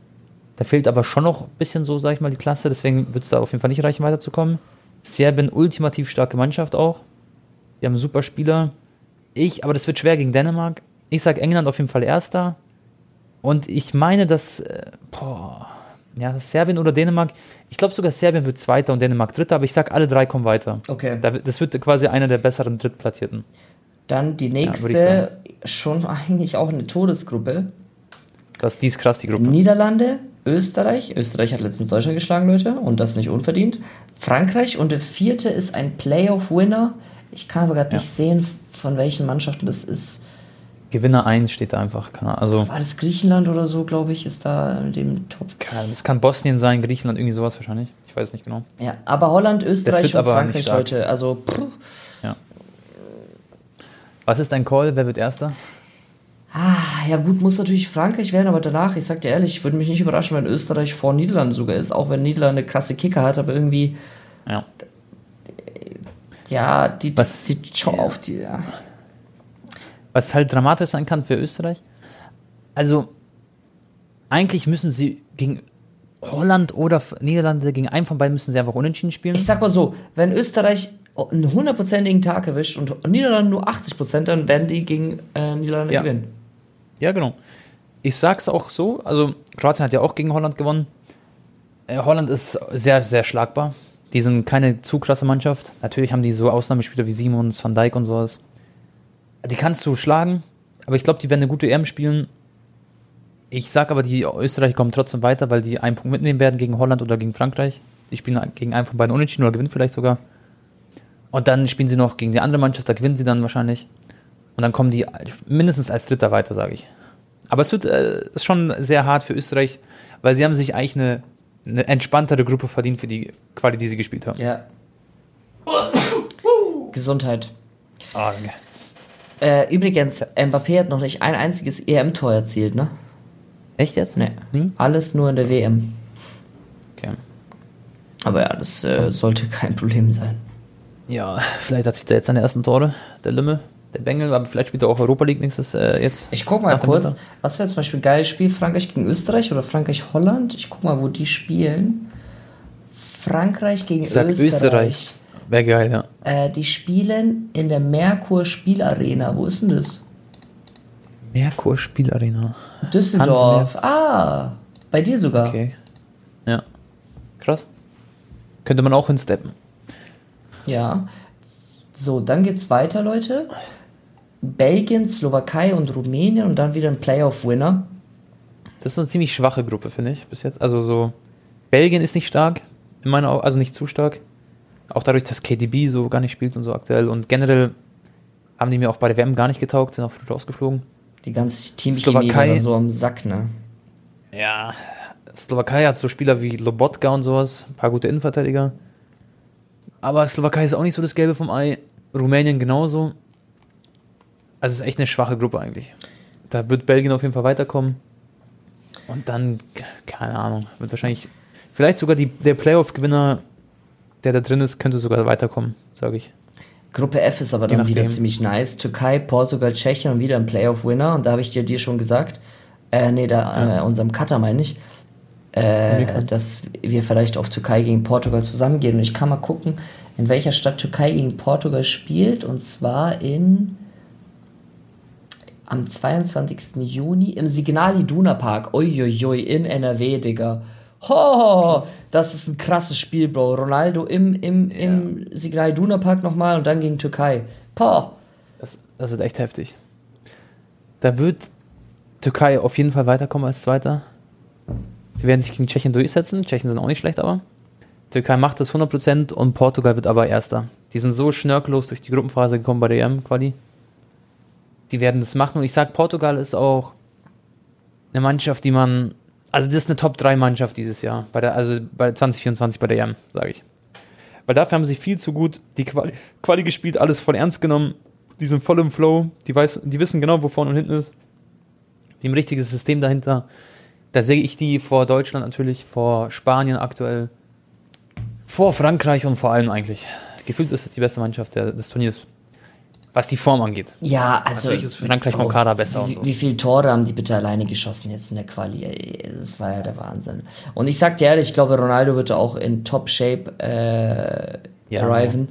Da fehlt aber schon noch ein bisschen so, sag ich mal, die Klasse, deswegen wird es da auf jeden Fall nicht reichen, weiterzukommen. Serbien, ultimativ starke Mannschaft auch. Die haben super Spieler. Ich, aber das wird schwer gegen Dänemark. Ich sag England auf jeden Fall Erster. Und ich meine, dass, äh, boah, ja, Serbien oder Dänemark, ich glaube sogar Serbien wird Zweiter und Dänemark Dritter, aber ich sag, alle drei kommen weiter. Okay. Das wird quasi einer der besseren Drittplatzierten. Dann die nächste, schon eigentlich auch eine Todesgruppe. Das, die ist krass, die Gruppe. Niederlande, Österreich. Österreich hat letztens Deutschland geschlagen, Leute, und das nicht unverdient. Frankreich und der vierte ist ein Playoff-Winner. Ich kann aber gerade Ja. nicht sehen, von welchen Mannschaften das ist. Gewinner 1 steht da einfach. Also, War das Griechenland oder so, glaube ich, ist da in dem Top. keine Ahnung, das kann Bosnien sein, Griechenland, irgendwie sowas wahrscheinlich. Ich weiß nicht genau. Ja, aber Holland, Österreich und Frankreich. Leute. Also, puh. Was ist dein Call? Wer wird Erster? Ah, ja gut, muss natürlich Frankreich werden, aber danach, ich sag dir ehrlich, ich würde mich nicht überraschen, wenn Österreich vor Niederlande sogar ist, auch wenn Niederlande krasse Kicker hat, aber irgendwie, Ja. ja, die, Was- die Show auf die, ja. Was halt dramatisch sein kann für Österreich. Also, eigentlich müssen sie gegen Holland oder Niederlande, gegen einen von beiden müssen sie einfach unentschieden spielen. Ich sag mal so, wenn Österreich einen hundertprozentigen Tag erwischt und Niederlande nur 80%, dann werden die gegen äh, Niederlande Ja. gewinnen. Ja, genau. Ich sag's auch so, also Kroatien hat ja auch gegen Holland gewonnen. Äh, Holland ist sehr, sehr schlagbar. Die sind keine zu krasse Mannschaft. Natürlich haben die so Ausnahmespieler wie Simons, Van Dijk und sowas. Die kannst du schlagen, aber ich glaube, die werden eine gute EM spielen. Ich sag aber, die Österreicher kommen trotzdem weiter, weil die einen Punkt mitnehmen werden gegen Holland oder gegen Frankreich. Die spielen gegen einen von beiden unentschieden oder gewinnen vielleicht sogar. Und dann spielen sie noch gegen die andere Mannschaft, da gewinnen sie dann wahrscheinlich. Und dann kommen die mindestens als Dritter weiter, sage ich. Aber es wird äh, ist schon sehr hart für Österreich, weil sie haben sich eigentlich eine, eine entspanntere Gruppe verdient für die Quali, die sie gespielt haben. Ja. Gesundheit. Ah, danke. Äh, übrigens, Mbappé hat noch nicht ein einziges EM-Tor erzielt, ne? Echt jetzt? Nee. Nie? Alles nur in der WM. Okay. Aber ja, das äh, sollte kein Problem sein. Ja, vielleicht hat sich der jetzt seine ersten Tore, der Lümme, der Bengel, aber vielleicht spielt er auch Europa League nächstes äh, jetzt. Ich guck mal kurz, Winter. was wäre zum Beispiel ein geiles Spiel? Frankreich gegen Österreich oder Frankreich-Holland? Ich guck mal, wo die spielen. Frankreich gegen Ich sag Österreich. Österreich. Wäre geil, ja. Äh, die spielen in der Merkur Spielarena. Wo ist denn das? Merkur Spielarena. Düsseldorf. Ah, bei dir sogar. Okay. Ja. Krass. Könnte man auch hinsteppen. Ja. So, dann geht's weiter, Leute. Belgien, Slowakei und Rumänien und dann wieder ein Playoff-Winner. Das ist eine ziemlich schwache Gruppe, finde ich, bis jetzt. Also so, Belgien ist nicht stark, in meiner Au- also nicht zu stark. Auch dadurch, dass KDB so gar nicht spielt und so aktuell. Und generell haben die mir auch bei der WM gar nicht getaugt, sind auch früh rausgeflogen. Die ganze Teamchemie war so am Sack, ne? Ja. Slowakei hat so Spieler wie Lobotka und sowas, ein paar gute Innenverteidiger. Aber Slowakei ist auch nicht so das Gelbe vom Ei. Rumänien genauso. Also es ist echt eine schwache Gruppe eigentlich. Da wird Belgien auf jeden Fall weiterkommen. Und dann, keine Ahnung, wird wahrscheinlich, vielleicht sogar die, der Playoff-Gewinner, der da drin ist, könnte sogar weiterkommen, sage ich. Gruppe F ist aber dann wieder ziemlich nice. Türkei, Portugal, Tschechien und wieder ein Playoff-Winner. Und da habe ich dir, dir schon gesagt, äh, nee, da, äh, unserem Cutter meine ich, äh, dass wir vielleicht auf Türkei gegen Portugal zusammengehen. Und ich kann mal gucken, in welcher Stadt Türkei gegen Portugal spielt. Und zwar in am 22. Juni im Signal Iduna Park. Uiuiui, in NRW, Digga. Ho, das ist ein krasses Spiel, Bro. Ronaldo im, im, Ja. im Signal Iduna Park nochmal und dann gegen Türkei. Poh. Das, das wird echt heftig. Da wird Türkei auf jeden Fall weiterkommen als Zweiter. Die werden sich gegen Tschechien durchsetzen. Tschechien sind auch nicht schlecht, aber. Türkei macht das 100% und Portugal wird aber Erster. Die sind so schnörkellos durch die Gruppenphase gekommen bei der EM-Quali. Die werden das machen und ich sag, Portugal ist auch eine Mannschaft, die man. Also, das ist eine Top-3-Mannschaft dieses Jahr. Bei der, also bei 2024 bei der EM, sage ich. Weil dafür haben sie viel zu gut die Quali, Quali gespielt, alles voll ernst genommen. Die sind voll im Flow, die, weiß, die wissen genau, wo vorne und hinten ist. Die haben ein richtiges System dahinter. Da sehe ich die vor Deutschland natürlich, vor Spanien aktuell, vor Frankreich und vor allem eigentlich. Gefühlt ist es die beste Mannschaft des Turniers, was die Form angeht. Ja, also. Natürlich ist Frankreich vom Bro, Kader besser Wie, so. wie viele Tore haben die bitte alleine geschossen jetzt in der Quali? Das war ja der Wahnsinn. Und ich sag dir ehrlich, ich glaube, Ronaldo wird auch in Top-Shape äh, Ja. arriven.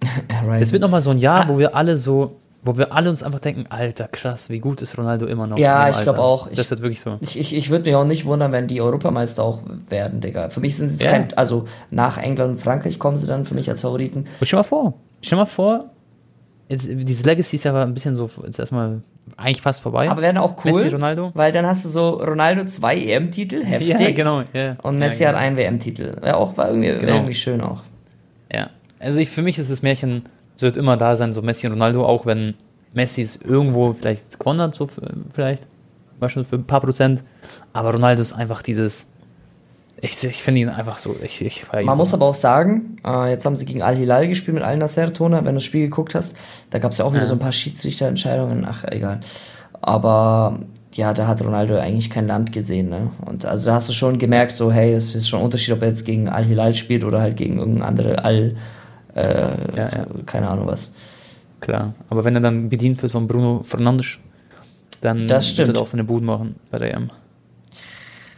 arriven. Es wird nochmal so ein Jahr, wo wir alle so, wo wir alle uns einfach denken, Alter, krass, wie gut ist Ronaldo immer noch. Ja, ich glaub Alter. auch. Ich- das wird wirklich so. Ich, ich, ich würde mich auch nicht wundern, wenn die Europameister auch werden, Digga. Für mich sind sie Ja. kein, also nach England und Frankreich kommen sie dann für mich als Favoriten. Und stell mal vor, stell mal vor, jetzt, dieses Legacy ist ja ein bisschen so, jetzt erstmal eigentlich fast vorbei. Aber werden auch cool, Messi, Ronaldo. weil dann hast du so Ronaldo zwei EM-Titel, heftig. Ja, genau. Ja. Und Messi ja, hat einen WM-Titel. Ja, auch war irgendwie, Genau. irgendwie schön auch. Ja. Also ich, für mich ist das Märchen, es wird immer da sein, so Messi und Ronaldo, auch wenn Messi es irgendwo vielleicht gewonnen hat, so für, vielleicht, war schon für ein paar Prozent. Aber Ronaldo ist einfach dieses, ich, ich finde ihn einfach so, ich, ich ihn Man so. muss aber auch sagen, äh, jetzt haben sie gegen Al-Hilal gespielt mit Al-Nasser, Tona, wenn du das Spiel geguckt hast. Da gab es ja auch wieder Ja. so ein paar Schiedsrichterentscheidungen, ach, egal. Aber ja, da hat Ronaldo eigentlich kein Land gesehen, ne? Und also da hast du schon gemerkt, so, hey, es ist schon ein Unterschied, ob er jetzt gegen Al-Hilal spielt oder halt gegen irgendeine andere Al, äh, Ja, ja. keine Ahnung was. Klar. Aber wenn er dann bedient wird von Bruno Fernandes, dann Das stimmt. wird er auch seine Buden machen bei der EM.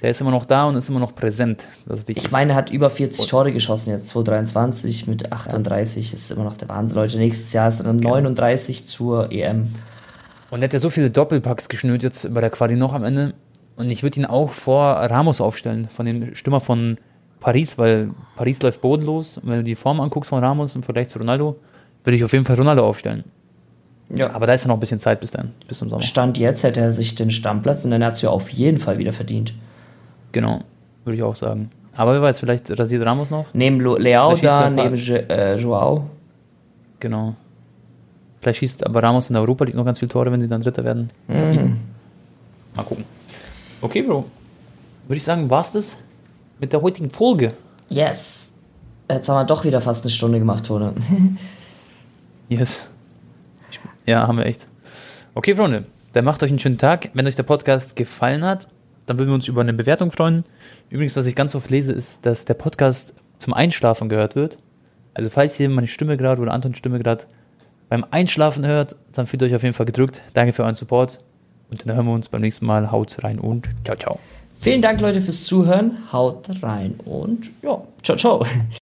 Der ist immer noch da und ist immer noch präsent. Ich meine, er hat über 40 Tore geschossen jetzt, 2023 mit 38, ist immer noch der Wahnsinn, Leute. Nächstes Jahr ist er dann 39 zur E EM. Und er hat ja so viele Doppelpacks geschnürt jetzt bei der Quali noch am Ende. Und ich würde ihn auch vor Ramos aufstellen, von dem Stürmer von Paris, weil Paris läuft bodenlos. Und wenn du die Form anguckst von Ramos im Vergleich zu Ronaldo, würde ich auf jeden Fall Ronaldo aufstellen. Ja. Aber da ist ja noch ein bisschen Zeit bis dann, bis zum Sommer. Stand jetzt hätte er sich den Stammplatz in der Nazio auf jeden Fall wieder verdient. Genau, würde ich auch sagen. Aber wer weiß, vielleicht rasiert Ramos noch. Neben Leao Da neben Jo- äh, Joao. Genau. Vielleicht schießt aber Ramos in der Europa League noch ganz viele Tore, wenn die dann Dritter werden. Mhm. Mal gucken. Okay, Bro. Würde ich sagen, war's das mit der heutigen Folge. Yes. Jetzt haben wir doch wieder fast eine Stunde gemacht, Tone. Yes. Ja, haben wir echt. Okay, Freunde, dann macht euch einen schönen Tag. Wenn euch der Podcast gefallen hat, dann würden wir uns über eine Bewertung freuen. Übrigens, was ich ganz oft lese, ist, dass der Podcast zum Einschlafen gehört wird. Also falls ihr meine Stimme gerade oder Antons Stimme gerade beim Einschlafen hört, dann fühlt euch auf jeden Fall gedrückt. Danke für euren Support. Und dann hören wir uns beim nächsten Mal. Haut rein und ciao, ciao. Vielen Dank, Leute, fürs Zuhören. Haut rein und ja, ciao, ciao.